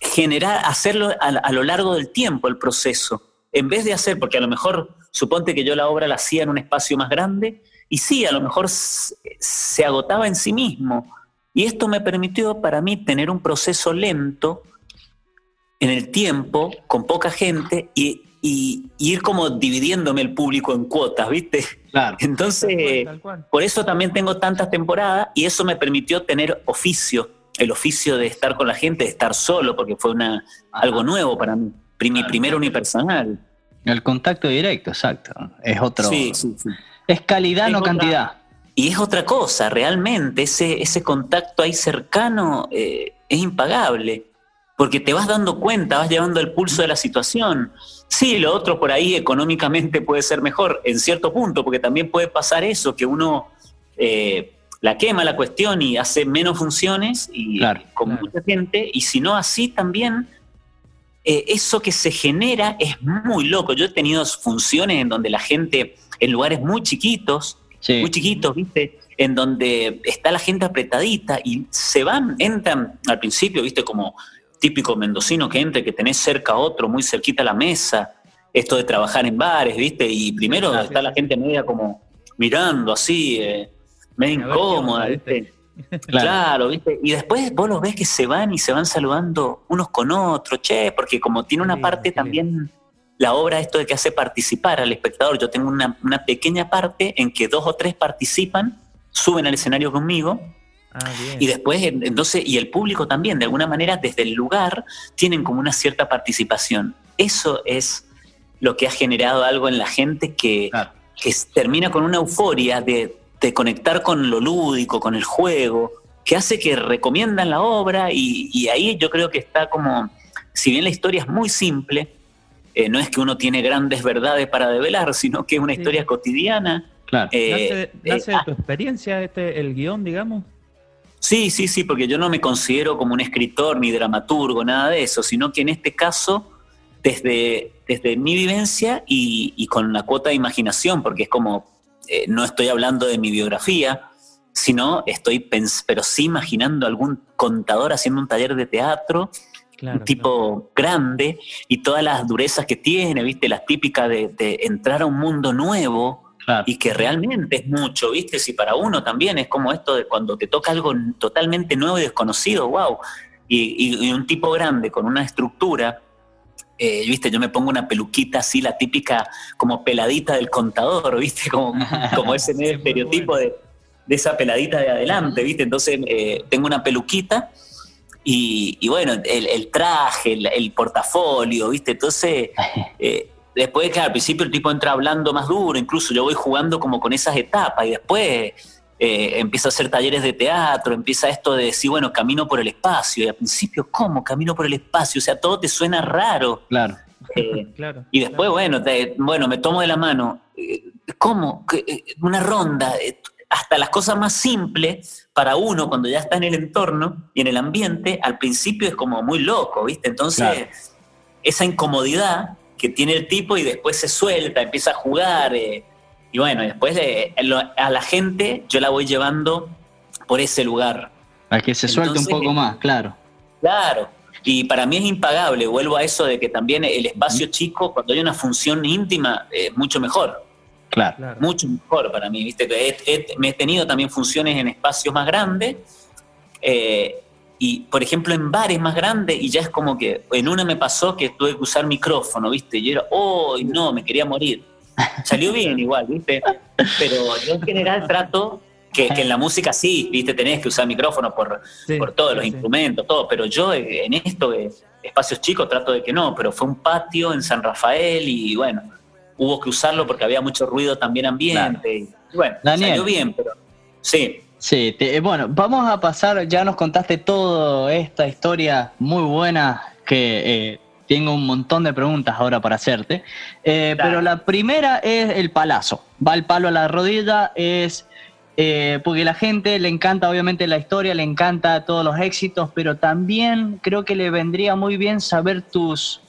generar, hacerlo a, lo largo del tiempo, el proceso. En vez de hacer, porque a lo mejor, suponte que yo la obra la hacía en un espacio más grande, y sí, a lo mejor se agotaba en sí mismo y esto me permitió para mí tener un proceso lento en el tiempo, con poca gente, y, ir como dividiéndome el público en cuotas, ¿viste? Claro. Entonces, por eso también tengo tantas temporadas y eso me permitió tener oficio, el oficio de estar con la gente, de estar solo, porque fue una, algo nuevo para mí, mi primer unipersonal. El contacto directo, exacto. Es otro. Sí, sí, sí. Es calidad, no cantidad. Y es otra cosa, realmente, ese, ese contacto ahí cercano eh, es impagable, porque te vas dando cuenta, vas llevando el pulso de la situación. Sí, lo otro por ahí económicamente puede ser mejor, en cierto punto, porque también puede pasar eso, que uno eh, la quema la cuestión y hace menos funciones y con mucha gente, y si no así también, eh, eso que se genera es muy loco. Yo he tenido funciones en donde la gente, en lugares muy chiquitos, muy chiquitos, ¿viste? En donde está la gente apretadita y se van, entran al principio, ¿viste? Como típico mendocino que entre, que tenés cerca a otro, muy cerquita a la mesa, esto de trabajar en bares, ¿viste? Y primero está la gente media como mirando así, eh, medio incómoda, ¿viste? [laughs] Claro. ¿viste? Y después vos los ves que se van y se van saludando unos con otros, che, porque como tiene una parte también la obra esto de que hace participar al espectador. Yo tengo una, pequeña parte en que dos o tres participan, suben al escenario conmigo. Ah, y después, entonces, y el público también, de alguna manera, desde el lugar, tienen como una cierta participación. Eso es lo que ha generado algo en la gente que, que termina con una euforia de, de, conectar con lo lúdico, con el juego, que hace que recomiendan la obra y, y ahí yo creo que está como, si bien la historia es muy simple, eh, no es que uno tiene grandes verdades para develar, sino que es una historia cotidiana. Claro. Eh, ¿Nace, de eh, tu experiencia este, el guion, digamos? Sí, sí, sí, porque yo no me considero como un escritor ni dramaturgo, nada de eso, sino que en este caso, desde, desde mi vivencia y, con la cuota de imaginación, porque es como, no estoy hablando de mi biografía, sino estoy, pero sí imaginando algún contador haciendo un taller de teatro un tipo grande y todas las durezas que tiene, ¿viste? Las típicas de, entrar a un mundo nuevo y que realmente es mucho, ¿viste? Si para uno también es como esto de cuando te toca algo totalmente nuevo y desconocido, wow. Y, un tipo grande con una estructura, eh, ¿viste? Yo me pongo una peluquita así, la típica como peladita del contador, ¿viste? Como, [laughs] como ese estereotipo de, esa peladita de adelante, ¿viste? Entonces eh, tengo una peluquita y, bueno, el, traje, el, portafolio, ¿viste? Entonces, [laughs] eh, después, que al principio el tipo entra hablando más duro, incluso yo voy jugando como con esas etapas y después eh, empieza a hacer talleres de teatro, empieza esto de decir, bueno, camino por el espacio. Y al principio, ¿cómo? Camino por el espacio. O sea, todo te suena raro. Claro. Eh, [laughs] claro y después, bueno, bueno, me tomo de la mano. ¿Cómo? Una ronda hasta las cosas más simples, para uno cuando ya está en el entorno y en el ambiente, al principio es como muy loco, ¿viste? Entonces, esa incomodidad que tiene el tipo y después se suelta, empieza a jugar, eh, y bueno, después a la gente yo la voy llevando por ese lugar. Para que se suelte un poco más, claro. Claro, y para mí es impagable, vuelvo a eso de que también el espacio chico, cuando hay una función íntima, es mucho mejor. Claro. Mucho mejor para mí, ¿viste? me he tenido también funciones en espacios más grandes. Eh, y, por ejemplo, en bares más grandes, y ya es como que en una me pasó que tuve que usar micrófono, ¿viste? Y era, oh, no, me quería morir. Salió bien [laughs] igual, ¿viste? Pero yo en general trato que, en la música sí, ¿viste? Tenés que usar micrófono por, por todos los instrumentos, todo. Pero yo en esto, espacios chicos, trato de que no. Pero fue un patio en San Rafael y bueno, hubo que usarlo porque había mucho ruido también ambiente. bueno, salió bien, pero sí. Sí, eh, bueno, vamos a pasar, ya nos contaste toda esta historia muy buena que eh, tengo un montón de preguntas ahora para hacerte, eh, pero la primera es el palazo, va el palo a la rodilla, es porque la gente le encanta obviamente la historia, le encanta todos los éxitos, pero también creo que le vendría muy bien saber tus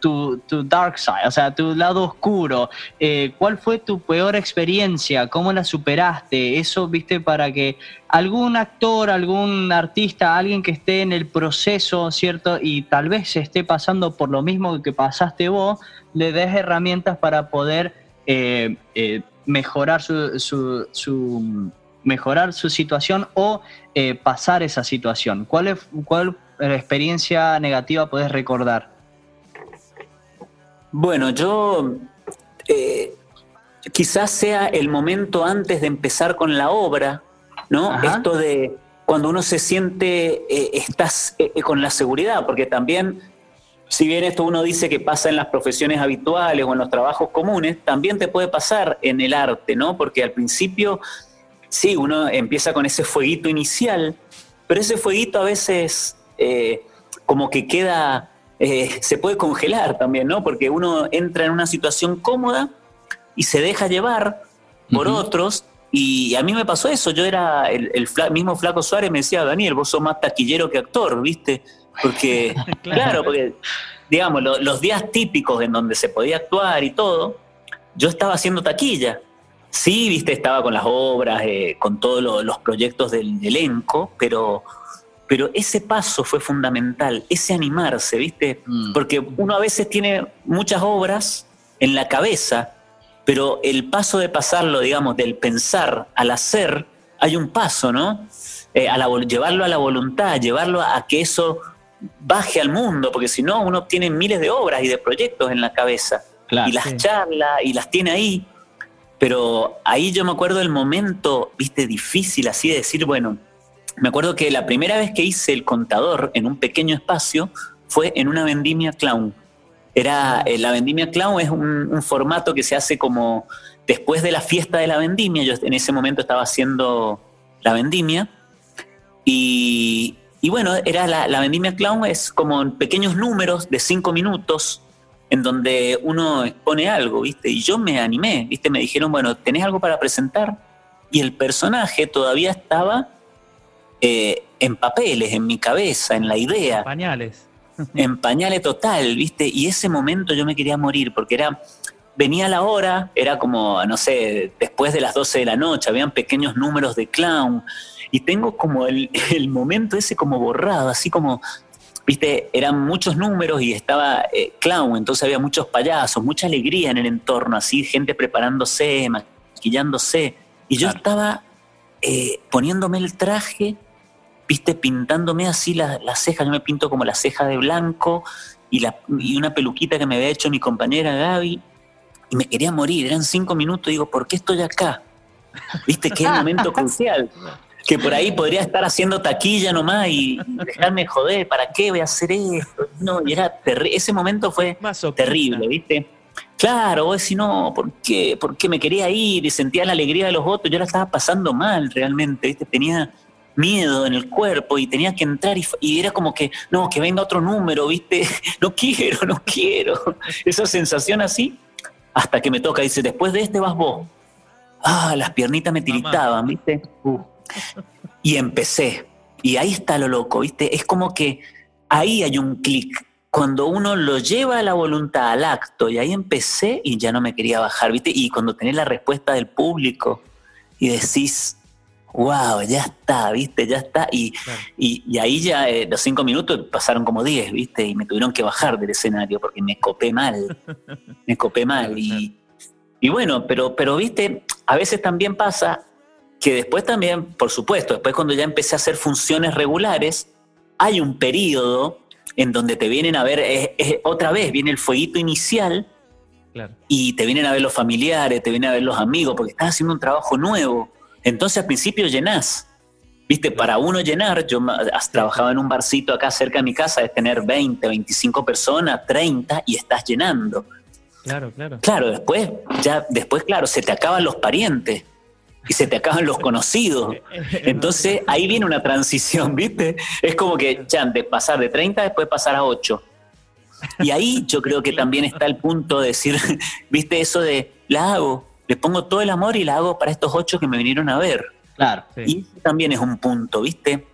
tu, dark side, o sea, tu lado oscuro. Eh, ¿Cuál fue tu peor experiencia? ¿Cómo la superaste? Eso, viste, para que algún actor, algún artista, alguien que esté en el proceso, ¿cierto? Y tal vez se esté pasando por lo mismo que pasaste vos, le des herramientas para poder eh, eh, mejorar su, mejorar su situación o pasar esa situación. ¿Cuál, es, ¿Cuál experiencia negativa puedes recordar? Bueno, yo eh, quizás sea el momento antes de empezar con la obra, ¿no? Esto de cuando uno se siente, eh, estás eh, con la seguridad, porque también, si bien esto uno dice que pasa en las profesiones habituales o en los trabajos comunes, también te puede pasar en el arte, ¿no? Porque al principio, sí, uno empieza con ese fueguito inicial, pero ese fueguito a veces como que queda eh, se puede congelar también, ¿no? Porque uno entra en una situación cómoda y se deja llevar por otros. Y a mí me pasó eso, yo era el, mismo Flaco Suárez me decía, Daniel, vos sos más taquillero que actor, ¿viste? Porque, [laughs] claro. porque, digamos, los días típicos en donde se podía actuar y todo, yo estaba haciendo taquilla. Sí, viste, estaba con las obras, eh, con todos los proyectos del elenco, pero pero ese paso fue fundamental, ese animarse, ¿viste? Mm. Porque uno a veces tiene muchas obras en la cabeza, pero el paso de pasarlo, digamos, del pensar al hacer, hay un paso, ¿no? eh, a la, llevarlo a la voluntad, llevarlo a que eso baje al mundo, porque si no uno tiene miles de obras y de proyectos en la cabeza. y las charla y las tiene ahí. Pero ahí yo me acuerdo del momento, viste, difícil así de decir, bueno, me acuerdo que la primera vez que hice el contador en un pequeño espacio fue en una vendimia clown. Era, eh, la vendimia clown es un, formato que se hace como después de la fiesta de la vendimia. Yo en ese momento estaba haciendo la vendimia. Y, bueno, era la, la, vendimia clown es como pequeños números de cinco minutos en donde uno expone algo, ¿viste? Y yo me animé, ¿viste? Me dijeron, bueno, ¿tenés algo para presentar? Y el personaje todavía estaba eh, en papeles, en mi cabeza, en la idea. En pañales. [laughs] en pañales total, ¿viste? Y ese momento yo me quería morir porque era, venía la hora, era como, no sé, después de las 12 de la noche, habían pequeños números de clown y tengo como [laughs] el, momento ese como borrado, así como, viste, eran muchos números y estaba eh, clown, entonces había muchos payasos, mucha alegría en el entorno, así, gente preparándose, maquillándose, y yo estaba eh, poniéndome el traje viste, pintándome así las la cejas, yo me pinto como la ceja de blanco y, la, y una peluquita que me había hecho mi compañera Gaby, y me quería morir, eran cinco minutos, digo, ¿por qué estoy acá? Viste que es un momento crucial, que por ahí podría estar haciendo taquilla nomás y dejarme joder, ¿para qué voy a hacer esto? No, y era ese momento fue terrible, ¿viste? Claro, vos decís, no, ¿por qué? ¿Por qué me quería ir? Y sentía la alegría de los votos, yo la estaba pasando mal realmente, ¿viste? Tenía miedo en el cuerpo y tenía que entrar y, era como que, no, que venga otro número, ¿viste? [laughs] No quiero, no quiero. [laughs] Esa sensación así, hasta que me toca, dice, después de este vas vos. Ah, las piernitas me tiritaban, ¿viste? Uh. Y empecé. Y ahí está lo loco, ¿viste? Es como que ahí hay un clic. Cuando uno lo lleva a la voluntad, al acto, y ahí empecé y ya no me quería bajar, ¿viste? Y cuando tenés la respuesta del público y decís, wow, ya está, viste, ya está. Y, y, ahí ya eh, los cinco minutos pasaron como diez, viste, y me tuvieron que bajar del escenario porque me copé mal, [laughs] me copé mal. Y, y bueno, pero, pero viste, a veces también pasa que después también, por supuesto, después cuando ya empecé a hacer funciones regulares, hay un periodo en donde te vienen a ver, otra vez viene el fueguito inicial. Y te vienen a ver los familiares, te vienen a ver los amigos, porque estás haciendo un trabajo nuevo entonces al principio llenás. Viste, para uno llenar, yo trabajaba en un barcito acá cerca de mi casa, es tener 20, 25 personas, 30 y estás llenando. Claro, claro. Claro, después, ya, después, claro, se te acaban los parientes y se te acaban los conocidos. [laughs] Entonces ahí viene una transición, ¿viste? Es como que ya de pasar de 30 después pasar a 8. Y ahí yo creo que también está el punto de decir, [laughs] ¿viste? Eso de, la hago, le pongo todo el amor y la hago para estos ocho que me vinieron a ver. Claro. Y también es un punto, ¿viste?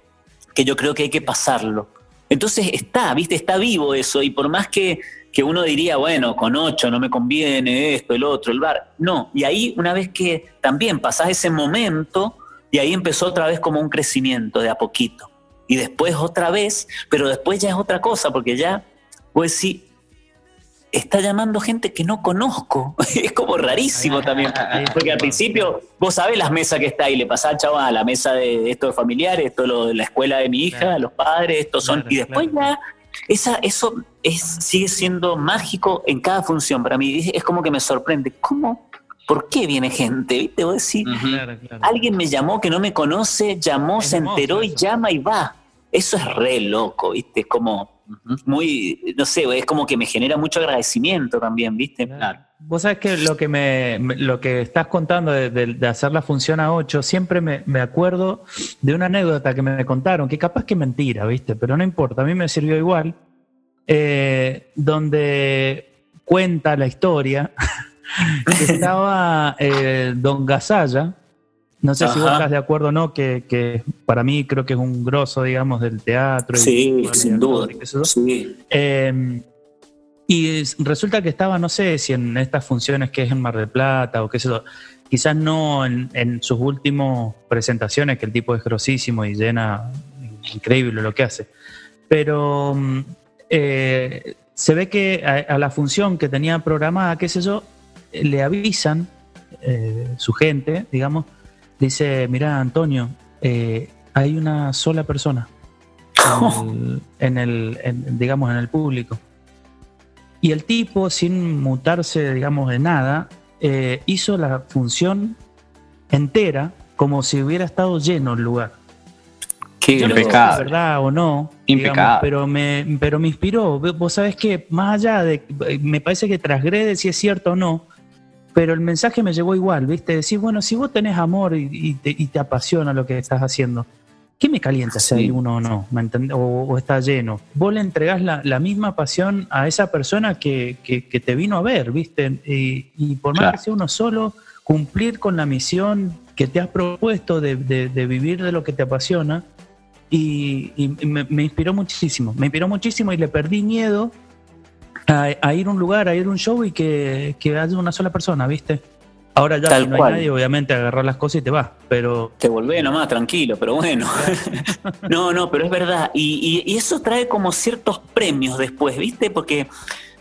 Que yo creo que hay que pasarlo. Entonces está, ¿viste? Está vivo eso. Y por más que, que uno diría, bueno, con ocho no me conviene esto, el otro, el bar. No. Y ahí, una vez que también pasás ese momento, y ahí empezó otra vez como un crecimiento de a poquito. Y después otra vez, pero después ya es otra cosa, porque ya, pues sí, está llamando gente que no conozco. [laughs] es como rarísimo también. Porque al principio, vos sabés las mesas que está ahí, le pasás al chaval a la mesa de esto de familiares, esto lo de la escuela de mi hija, los padres, estos son. y después ya, esa, eso es, sigue siendo mágico en cada función. Para mí es como que me sorprende. ¿Cómo? ¿Por qué viene gente? ¿Viste? Vos decís, alguien me llamó que no me conoce, llamó, se enteró y llama y va. Eso es re loco, ¿viste? Es como muy, no sé, es como que me genera mucho agradecimiento también, ¿viste? Claro. Vos sabés que lo que me, lo que estás contando de, hacer la función a 8, siempre me, acuerdo de una anécdota que me contaron, que capaz que mentira, ¿viste? Pero no importa, a mí me sirvió igual, eh, donde cuenta la historia [laughs] que estaba eh, Don Gasalla, no sé si vos estás de acuerdo o no, que, para mí creo que es un grosso, digamos, del teatro. Sí, sin duda. Em, y resulta que estaba, no sé si en estas funciones que es en Mar del Plata o qué sé yo, quizás no en, sus últimas presentaciones, que el tipo es grosísimo y llena, increíble lo que hace. Pero mm, eh, se ve que a, la función que tenía programada, qué sé yo, le avisan eh, su gente, digamos, dice, mira Antonio, eh, hay una sola persona en el, [laughs] digamos, en el público. Y el tipo, sin mutarse, digamos, de nada, eh, hizo la función entera como si hubiera estado lleno el lugar. Qué Yo no sé si es verdad o no, digamos, pero me, pero me inspiró. Vos sabés que, más allá de, me parece que trasgrede si es cierto o no, pero el mensaje me llegó igual, ¿viste? Decir, bueno, si vos tenés amor y, te, apasiona lo que estás haciendo, ¿qué me calienta si hay uno o no? ¿me o, o, está lleno. Vos le entregás la, misma pasión a esa persona que, que, te vino a ver, ¿viste? Y, por más que sea uno solo, cumplir con la misión que te has propuesto de, de vivir de lo que te apasiona, y, me, inspiró muchísimo, me inspiró muchísimo y le perdí miedo a, ir a un lugar, a ir a un show y que, que haya una sola persona, ¿viste? Ahora ya no hay nadie, obviamente agarrar las cosas y te vas, pero... Te volvés nomás, tranquilo, pero bueno. [laughs] no, no, pero es verdad. Y, y, eso trae como ciertos premios después, ¿viste? Porque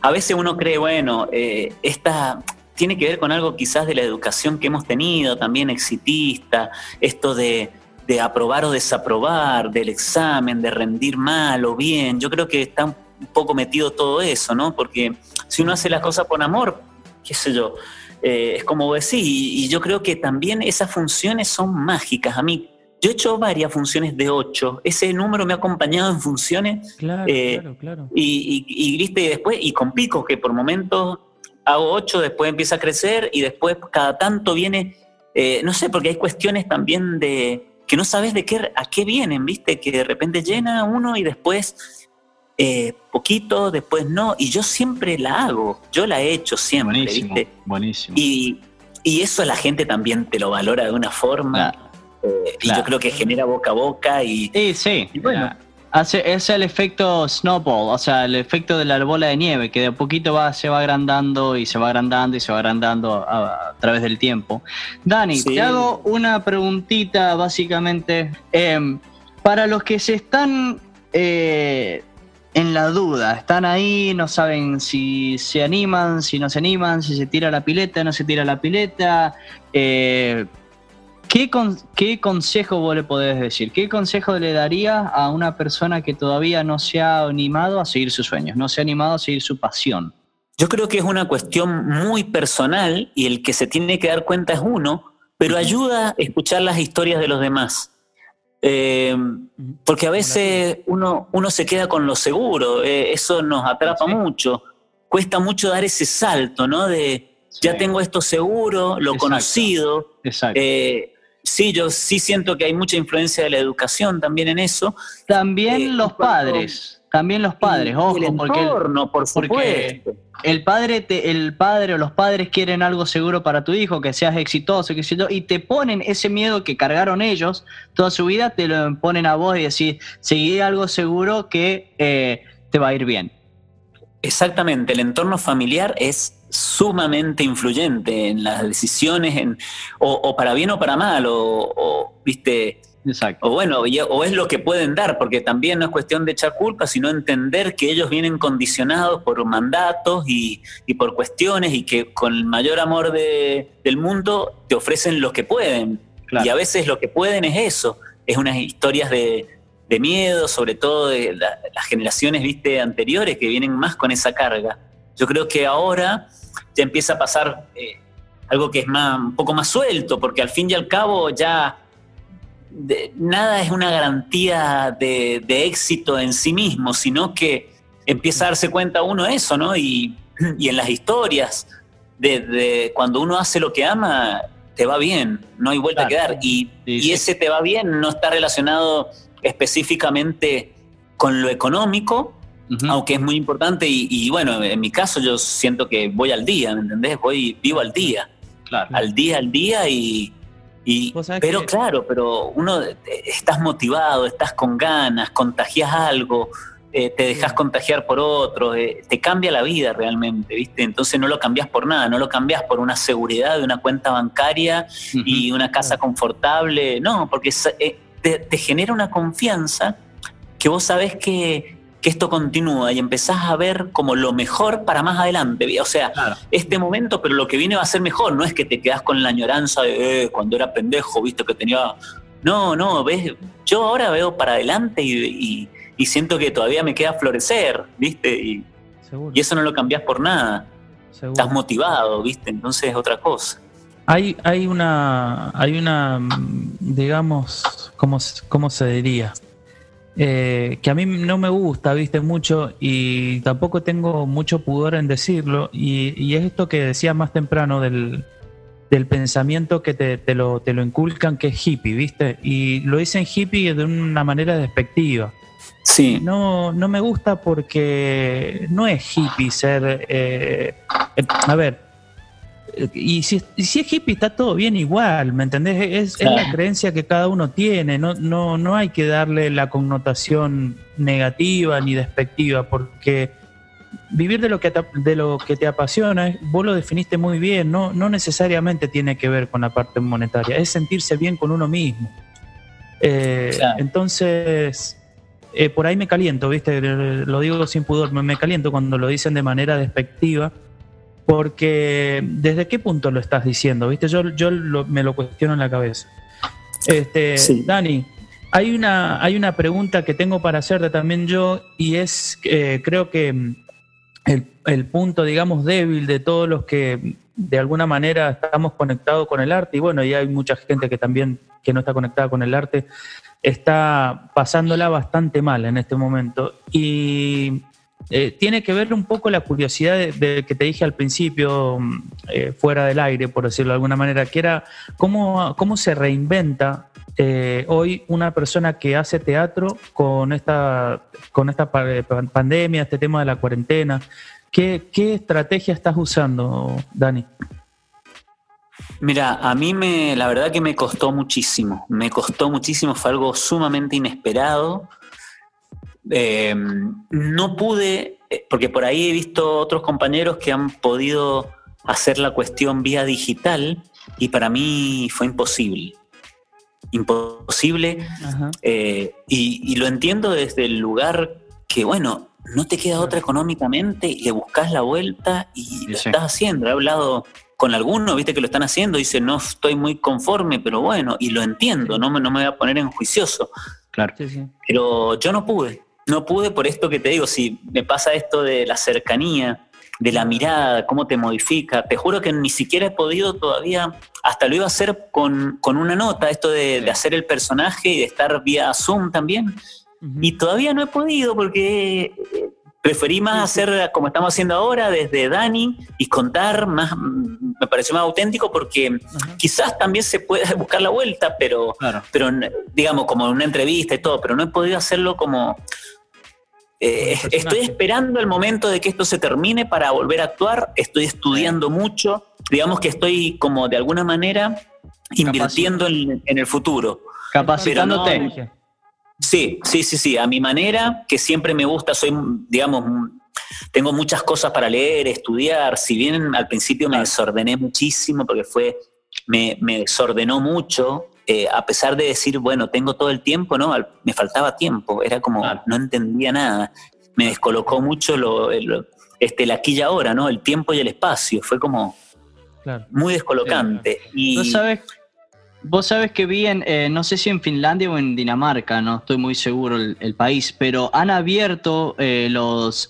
a veces uno cree, bueno, eh, esta tiene que ver con algo quizás de la educación que hemos tenido, también exitista, esto de de aprobar o desaprobar, del examen, de rendir mal o bien. Yo creo que está un poco metido todo eso, ¿no? Porque si uno hace las cosas por amor, qué sé yo, eh, es como decir, y, yo creo que también esas funciones son mágicas. A mí, yo he hecho varias funciones de ocho, ese número me ha acompañado en funciones. Claro, eh, claro, claro. Y, y, y, después, y con picos, que por momentos hago ocho, después empieza a crecer y después cada tanto viene, eh, no sé, porque hay cuestiones también de que no sabes de qué, a qué vienen, ¿viste? Que de repente llena uno y después eh, poquito, después no. Y yo siempre la hago, yo la he hecho siempre, buenísimo, ¿viste? Buenísimo. Y, y, eso la gente también te lo valora de una forma. Eh, y yo creo que genera boca a boca y, sí, sí. bueno, es el efecto snowball, o sea, el efecto de la bola de nieve, que de a poquito va, se va agrandando y se va agrandando y se va agrandando a, través del tiempo. Dani, te hago una preguntita básicamente. Em, para los que se están eh, en la duda, están ahí, no saben si se animan, si no se animan, si se tira la pileta, no se tira la pileta. Eh, ¿Qué, consejo vos le podés decir? ¿Qué consejo le daría a una persona que todavía no se ha animado a seguir sus sueños, no se ha animado a seguir su pasión? Yo creo que es una cuestión muy personal y el que se tiene que dar cuenta es uno, pero ayuda a escuchar las historias de los demás. Eh, porque a veces uno, uno se queda con lo seguro, eh, eso nos atrapa mucho. Cuesta mucho dar ese salto, ¿no? De ya tengo esto seguro, lo conocido. Exacto. Eh, Sí, yo sí siento que hay mucha influencia de la educación también en eso. También eh, los padres, también los padres, ojo, el entorno, por supuesto. el padre, te, el padre o los padres quieren algo seguro para tu hijo, que seas exitoso, que y te ponen ese miedo que cargaron ellos toda su vida, te lo ponen a vos y decís, seguí algo seguro que eh, te va a ir bien. Exactamente, el entorno familiar es sumamente influyente en las decisiones, en, o, para bien o para mal, o, viste, Exacto. o bueno, o es lo que pueden dar, porque también no es cuestión de echar culpa, sino entender que ellos vienen condicionados por mandatos y, por cuestiones y que con el mayor amor del mundo te ofrecen lo que pueden. Y a veces lo que pueden es eso, es unas historias de, miedo, sobre todo de las generaciones viste anteriores que vienen más con esa carga. Yo creo que ahora ya empieza a pasar eh, algo que es más, un poco más suelto, porque al fin y al cabo ya nada es una garantía de, éxito en sí mismo, sino que empieza a darse cuenta uno de eso, ¿no? [clears throat] Y, en las historias, de, cuando uno hace lo que ama, te va bien, no hay vuelta a quedar. Y, y ese te va bien no está relacionado específicamente con lo económico, aunque es muy importante y, bueno, en mi caso yo siento que voy al día, ¿me entendés? Voy, vivo al día, al día, al día y... pero claro, pero uno, eh, estás motivado, estás con ganas, contagias algo, eh, te dejas contagiar por otro, eh, te cambia la vida realmente, ¿viste? Entonces no lo cambias por nada, no lo cambias por una seguridad de una cuenta bancaria y una casa confortable, no, porque te, te genera una confianza que vos sabés que que esto continúa y empezás a ver como lo mejor para más adelante. O sea, este momento, pero lo que viene va a ser mejor. No es que te quedas con la añoranza de eh, cuando era pendejo, viste que tenía No, no, ves, yo ahora veo para adelante y, siento que todavía me queda florecer, ¿viste? Y, y eso no lo cambias por nada. Estás motivado, ¿viste? Entonces es otra cosa. Hay, hay una, hay una, digamos, ¿cómo, cómo se diría? Eh, que a mí no me gusta, viste, mucho y tampoco tengo mucho pudor en decirlo. Y, es esto que decía más temprano del, pensamiento que te, lo, te lo inculcan, que es hippie, viste. Y lo dicen hippie de una manera despectiva. Sí. No, no me gusta porque no es hippie ser. Eh, a ver, y si, si, es hippie está todo bien igual, ¿me entendés? Es, la creencia que cada uno tiene, no, no, no hay que darle la connotación negativa ni despectiva, porque vivir de lo que te, de lo que te apasiona, vos lo definiste muy bien, no, no necesariamente tiene que ver con la parte monetaria, es sentirse bien con uno mismo. Eh, entonces, eh, por ahí me caliento, ¿viste? Lo digo sin pudor, me caliento cuando lo dicen de manera despectiva porque ¿desde qué punto lo estás diciendo? ¿Viste? Yo, yo me lo cuestiono en la cabeza. Este, Dani, hay una, hay una pregunta que tengo para hacerte también yo y es, eh, creo que mm, el, punto, digamos, débil de todos los que de alguna manera estamos conectados con el arte y bueno, y hay mucha gente que también que no está conectada con el arte está pasándola bastante mal en este momento. Y eh, tiene que ver un poco la curiosidad de, que te dije al principio, mm, eh, fuera del aire, por decirlo de alguna manera, que era cómo, cómo se reinventa eh, hoy una persona que hace teatro con esta, con esta pandemia, este tema de la cuarentena. ¿Qué, ¿Qué estrategia estás usando, Dani? Mira, a mí me, la verdad que me costó muchísimo, me costó muchísimo, fue algo sumamente inesperado. Em, no pude, eh, porque por ahí he visto otros compañeros que han podido hacer la cuestión vía digital y para mí fue imposible. Imposible. Eh, y, lo entiendo desde el lugar que, bueno, no te queda otra económicamente y le buscas la vuelta y lo estás haciendo. He hablado con algunos, viste que lo están haciendo, dice, no estoy muy conforme, pero bueno, y lo entiendo, no, me, no me voy a poner en juicioso. Claro. Pero yo no pude no pude por esto que te digo, si me pasa esto de la cercanía, de la mirada, cómo te modifica, te juro que ni siquiera he podido todavía, hasta lo iba a hacer con, una nota, esto de, hacer el personaje y de estar vía Zoom también, y todavía no he podido porque eh, preferí más hacer como estamos haciendo ahora desde Dani y contar más, me pareció más auténtico porque quizás también se puede [laughs] buscar la vuelta, pero, pero digamos como una entrevista y todo, pero no he podido hacerlo como eh, estoy esperando el momento de que esto se termine para volver a actuar, estoy estudiando mucho, digamos que estoy como de alguna manera invirtiendo en, el futuro. Capacitándote. sí, sí, sí, sí, a mi manera, que siempre me gusta, soy, digamos, tengo muchas cosas para leer, estudiar, si bien al principio me desordené muchísimo porque fue, me, me desordenó mucho, eh, a pesar de decir, bueno, tengo todo el tiempo, ¿no? Me faltaba tiempo, era como, no entendía nada. Me descolocó mucho lo, este, la y ahora, ¿no? El tiempo y el espacio, fue como muy descolocante. y, ¿Vos sabés, vos sabés que vi en, eh, no sé si en Finlandia o en Dinamarca, no estoy muy seguro el, país, pero han abierto eh, los,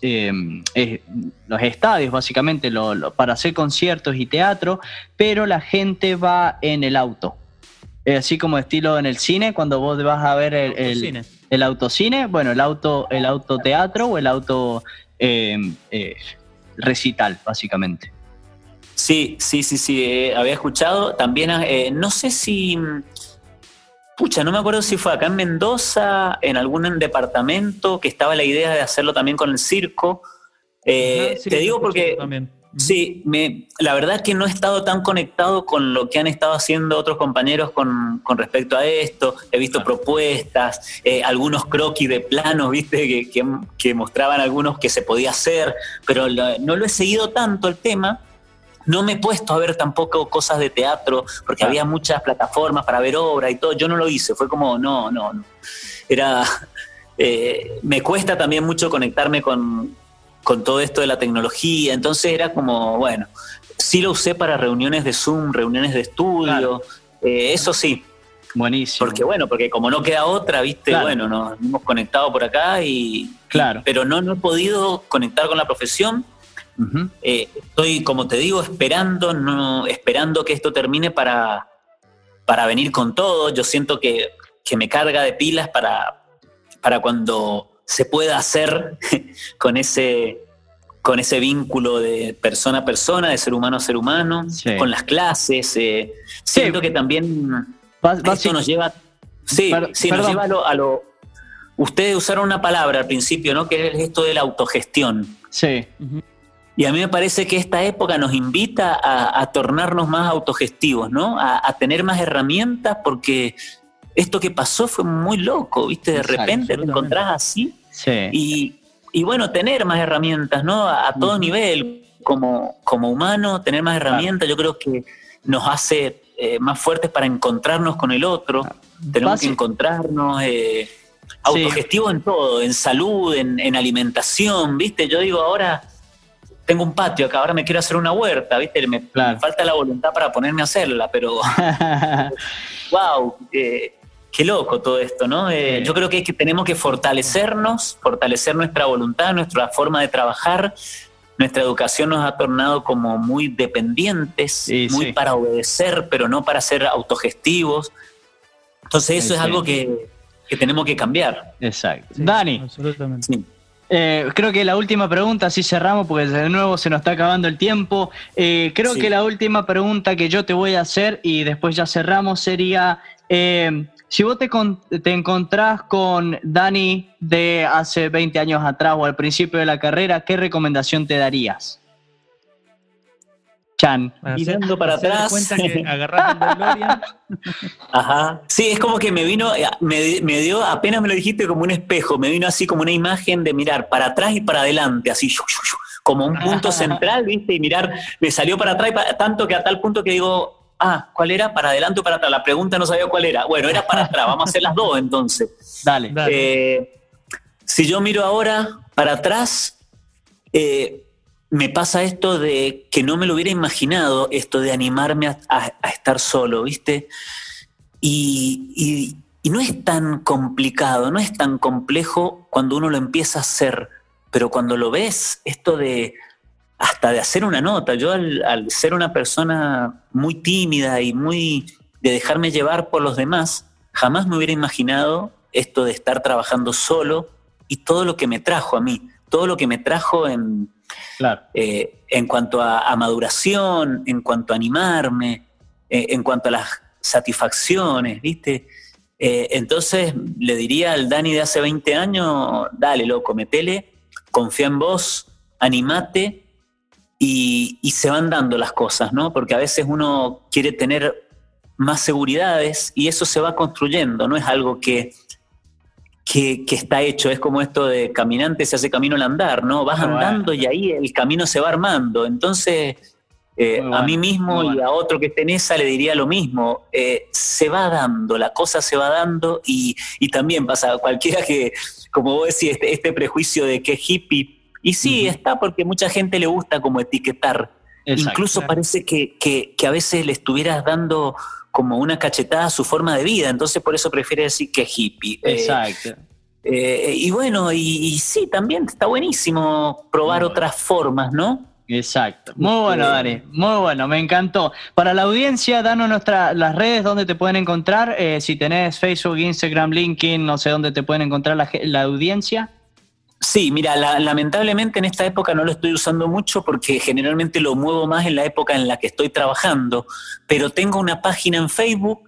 los estadios, básicamente, para hacer conciertos y teatro, pero la gente va en el auto así como estilo en el cine, cuando vos vas a ver el, el, autocine, bueno, el auto, el autoteatro o el auto em, eh, recital, básicamente. Sí, sí, sí, sí, eh, había escuchado. También, eh, no sé si, pucha, no me acuerdo si fue acá en Mendoza, en algún departamento, que estaba la idea de hacerlo también con el circo. te digo porque Sí, me, la verdad es que no he estado tan conectado con lo que han estado haciendo otros compañeros con, respecto a esto. He visto propuestas, eh, algunos croquis de planos, [laughs] viste, que, mostraban algunos que se podía hacer, pero no lo he seguido tanto el tema. No me he puesto a ver tampoco cosas de teatro, porque había muchas plataformas para ver obra y todo. Yo no lo hice, fue como, no, no, no. Era. [laughs] Eh, me cuesta también mucho conectarme con, con todo esto de la tecnología. Entonces era como, bueno, sí lo usé para reuniones de Zoom, reuniones de estudio, eh, eso sí. Buenísimo. Porque bueno, porque como no queda otra, viste, bueno, nos hemos conectado por acá y, claro. pero no, no he podido conectar con la profesión. Eh, estoy, como te digo, esperando, no, esperando que esto termine para, para venir con todo. Yo siento que, que me carga de pilas para, para cuando se pueda hacer [laughs] con ese con ese vínculo de persona a persona, de ser humano a ser humano, con las clases. Eh, siento que también esto nos lleva, sí, sí nos lleva a lo, Ustedes usaron una palabra al principio, ¿no? Que es esto de la autogestión. Sí. Y a mí me parece que esta época nos invita a, tornarnos más autogestivos, ¿no? A, tener más herramientas, porque esto que pasó fue muy loco, ¿viste? De repente te encontrás así. Sí. Y, bueno, tener más herramientas, ¿no? A, todo nivel, como, como humano, tener más herramientas, yo creo que nos hace eh, más fuertes para encontrarnos con el otro. Tenemos que encontrarnos eh, autogestivos en todo, en salud, en, alimentación, ¿viste? Yo digo, ahora tengo un patio acá, ahora me quiero hacer una huerta, ¿viste? Me, falta la voluntad para ponerme a hacerla, pero [laughs] wow, eh, qué loco todo esto, ¿no? Yo creo que, es que tenemos que fortalecernos, fortalecer nuestra voluntad, nuestra forma de trabajar, nuestra educación nos ha tornado como muy dependientes, muy para obedecer, pero no para ser autogestivos. Entonces eso es algo que, tenemos que cambiar. Exacto. Dani, eh, creo que la última pregunta, así cerramos porque de nuevo se nos está acabando el tiempo. Eh, creo que la última pregunta que yo te voy a hacer y después ya cerramos sería, eh, si vos te, te, encontrás con Dani de hace 20 años atrás o al principio de la carrera, ¿qué recomendación te darías? Chan. Mirando para atrás. cuenta que [laughs] el Ajá. Sí, es como que me vino, eh, me, me, dio, apenas me lo dijiste como un espejo, me vino así como una imagen de mirar para atrás y para adelante, así, como un punto [laughs] central, ¿viste? Y mirar, me salió para atrás, tanto que a tal punto que digo, Ah, ¿cuál era? ¿Para adelante o para atrás? La pregunta no sabía cuál era. Bueno, era para atrás. Vamos a hacer las dos entonces. [laughs] Dale. Eh, si yo miro ahora para atrás, eh, me pasa esto de que no me lo hubiera imaginado, esto de animarme a, estar solo, ¿viste? Y, y, no es tan complicado, no es tan complejo cuando uno lo empieza a hacer, pero cuando lo ves, esto de hasta de hacer una nota. Yo al, ser una persona muy tímida y muy de dejarme llevar por los demás, jamás me hubiera imaginado esto de estar trabajando solo y todo lo que me trajo a mí, todo lo que me trajo en, eh, en cuanto a, maduración, en cuanto a animarme, eh, en cuanto a las satisfacciones, ¿viste? Eh, entonces le diría al Dani de hace 20 años, dale loco, metele, confía en vos, animate y, se van dando las cosas, ¿no? Porque a veces uno quiere tener más seguridades y eso se va construyendo, no es algo que, que, está hecho, es como esto de caminante se hace camino al andar, ¿no? Vas andando y ahí el camino se va armando. Entonces, eh, a mí mismo y a otro que esté en esa le diría lo mismo, eh, se va dando, la cosa se va dando y, también pasa, cualquiera que, como vos decís, este, este prejuicio de que hippie y sí, está porque mucha gente le gusta como etiquetar. Incluso parece que, que, a veces le estuvieras dando como una cachetada a su forma de vida, entonces por eso prefiere decir que hippie. Eh, Exacto. Eh, y bueno, y, sí, también está buenísimo probar otras formas, ¿no? Exacto. Muy bueno, Dani. Muy bueno, me encantó. Para la audiencia, danos nuestra, las redes donde te pueden encontrar. Eh, si tenés Facebook, Instagram, LinkedIn, no sé dónde te pueden encontrar la, la audiencia. Sí, mira, lamentablemente en esta época no lo estoy usando mucho porque generalmente lo muevo más en la época en la que estoy trabajando, pero tengo una página en Facebook,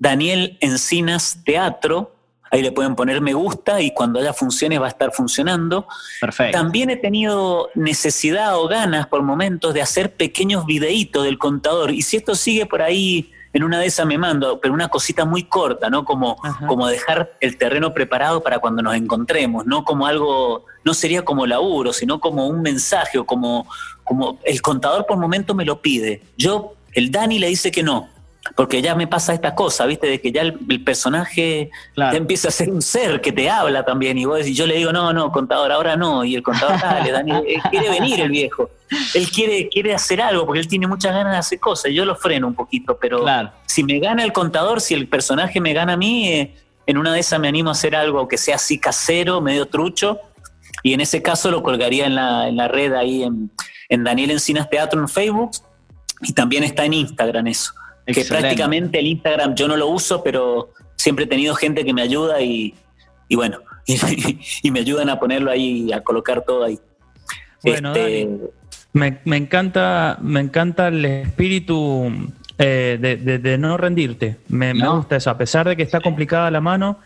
Daniel Encinas Teatro, ahí le pueden poner me gusta y cuando haya funciones va a estar funcionando. Perfecto. También he tenido necesidad o ganas por momentos de hacer pequeños videitos del contador y si esto sigue por ahí en una de esas me mando, pero una cosita muy corta, ¿no? Como, como dejar el terreno preparado para cuando nos encontremos, no como algo, no sería como laburo, sino como un mensaje o como, como el contador por momento me lo pide. Yo, el Dani le dice que no, porque ya me pasa esta cosa, ¿viste? De que ya el, personaje ya empieza a ser un ser que te habla también. Y vos y yo le digo, no, no, contador, ahora no. Y el contador, [laughs] dale, Dani, quiere venir el viejo. Él quiere, quiere hacer algo porque él tiene muchas ganas de hacer cosas. Yo lo freno un poquito, pero si me gana el contador, si el personaje me gana a mí, eh, en una de esas me animo a hacer algo que sea así casero, medio trucho, y en ese caso lo colgaría en la, en la red ahí en, en Daniel Encinas Teatro en Facebook, y también está en Instagram eso. Que prácticamente el Instagram yo no lo uso, pero siempre he tenido gente que me ayuda y, y bueno, [laughs] y, me ayudan a ponerlo ahí, a colocar todo ahí. Bueno, este, me, me, encanta, me encanta el espíritu eh, de, no rendirte. Me, gusta eso. A pesar de que está complicada la mano,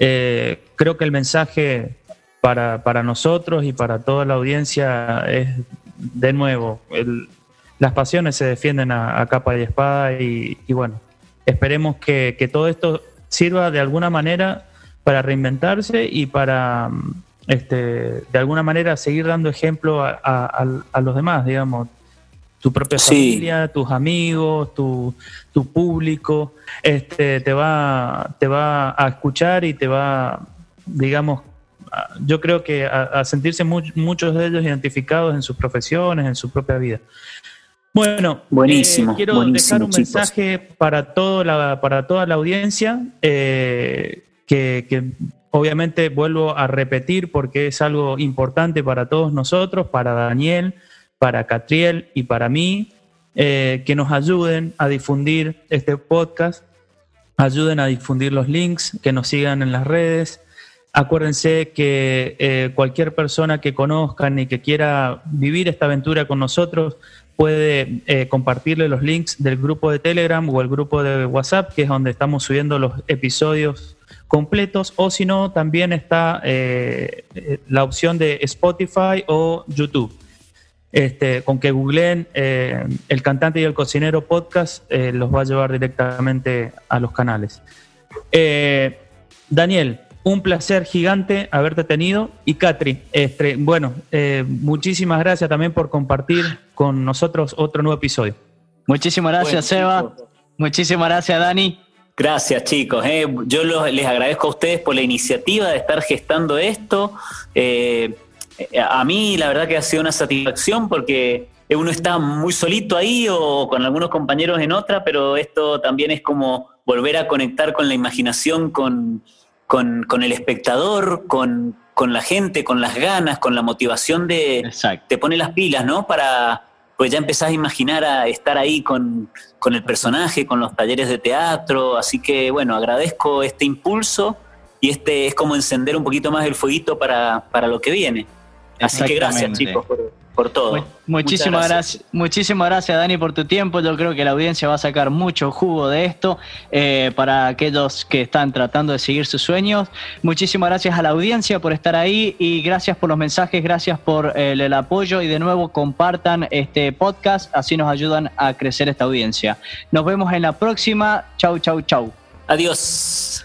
eh, creo que el mensaje para, para, nosotros y para toda la audiencia es, de nuevo, las pasiones se defienden a, capa y espada y, bueno, esperemos que, que, todo esto sirva de alguna manera para reinventarse y para, este, de alguna manera, seguir dando ejemplo a, a los demás, digamos tu propia familia, tus amigos, tu, tu, público, este, te, va, te va a escuchar y te va, digamos, yo creo que a, sentirse muchos de ellos identificados en sus profesiones, en su propia vida. Bueno, buenísimo. Eh, quiero dejar un mensaje para, todo la, para toda la audiencia, eh, que, que obviamente vuelvo a repetir porque es algo importante para todos nosotros, para Daniel, para Catriel y para mí, eh, que nos ayuden a difundir este podcast, ayuden a difundir los links, que nos sigan en las redes. Acuérdense que eh, cualquier persona que conozcan y que quiera vivir esta aventura con nosotros puede eh, compartirle los links del grupo de Telegram o el grupo de WhatsApp, que es donde estamos subiendo los episodios completos, o si no, también está la opción de Spotify o YouTube. Este, con que googleen eh, el cantante y el cocinero podcast, eh, los va a llevar directamente a los canales. Eh, Daniel, un placer gigante haberte tenido. Y Catri, este, bueno, muchísimas gracias también por compartir con nosotros otro nuevo episodio. Muchísimas gracias, Seba. Muchísimas gracias, Dani. Gracias, chicos. Yo les agradezco a ustedes por la iniciativa de estar gestando esto. Eh, a mí la verdad que ha sido una satisfacción porque uno está muy solito ahí o con algunos compañeros en otra, pero esto también es como volver a conectar con la imaginación, con, el espectador, con, la gente, con las ganas, con la motivación de... Te pone las pilas, ¿no? Para, pues ya empezás a imaginar a estar ahí con, el personaje, con los talleres de teatro, así que bueno, agradezco este impulso y este es como encender un poquito más el fueguito para, para lo que viene. Así que gracias chicos por, todo. muchísimas gracias. muchísimas gracias Dani por tu tiempo. Yo creo que la audiencia va a sacar mucho jugo de esto eh, para aquellos que están tratando de seguir sus sueños. Muchísimas gracias a la audiencia por estar ahí y gracias por los mensajes, gracias por el apoyo y de nuevo compartan este podcast, así nos ayudan a crecer esta audiencia. Nos vemos en la próxima. Chau, chau, chau. Adiós.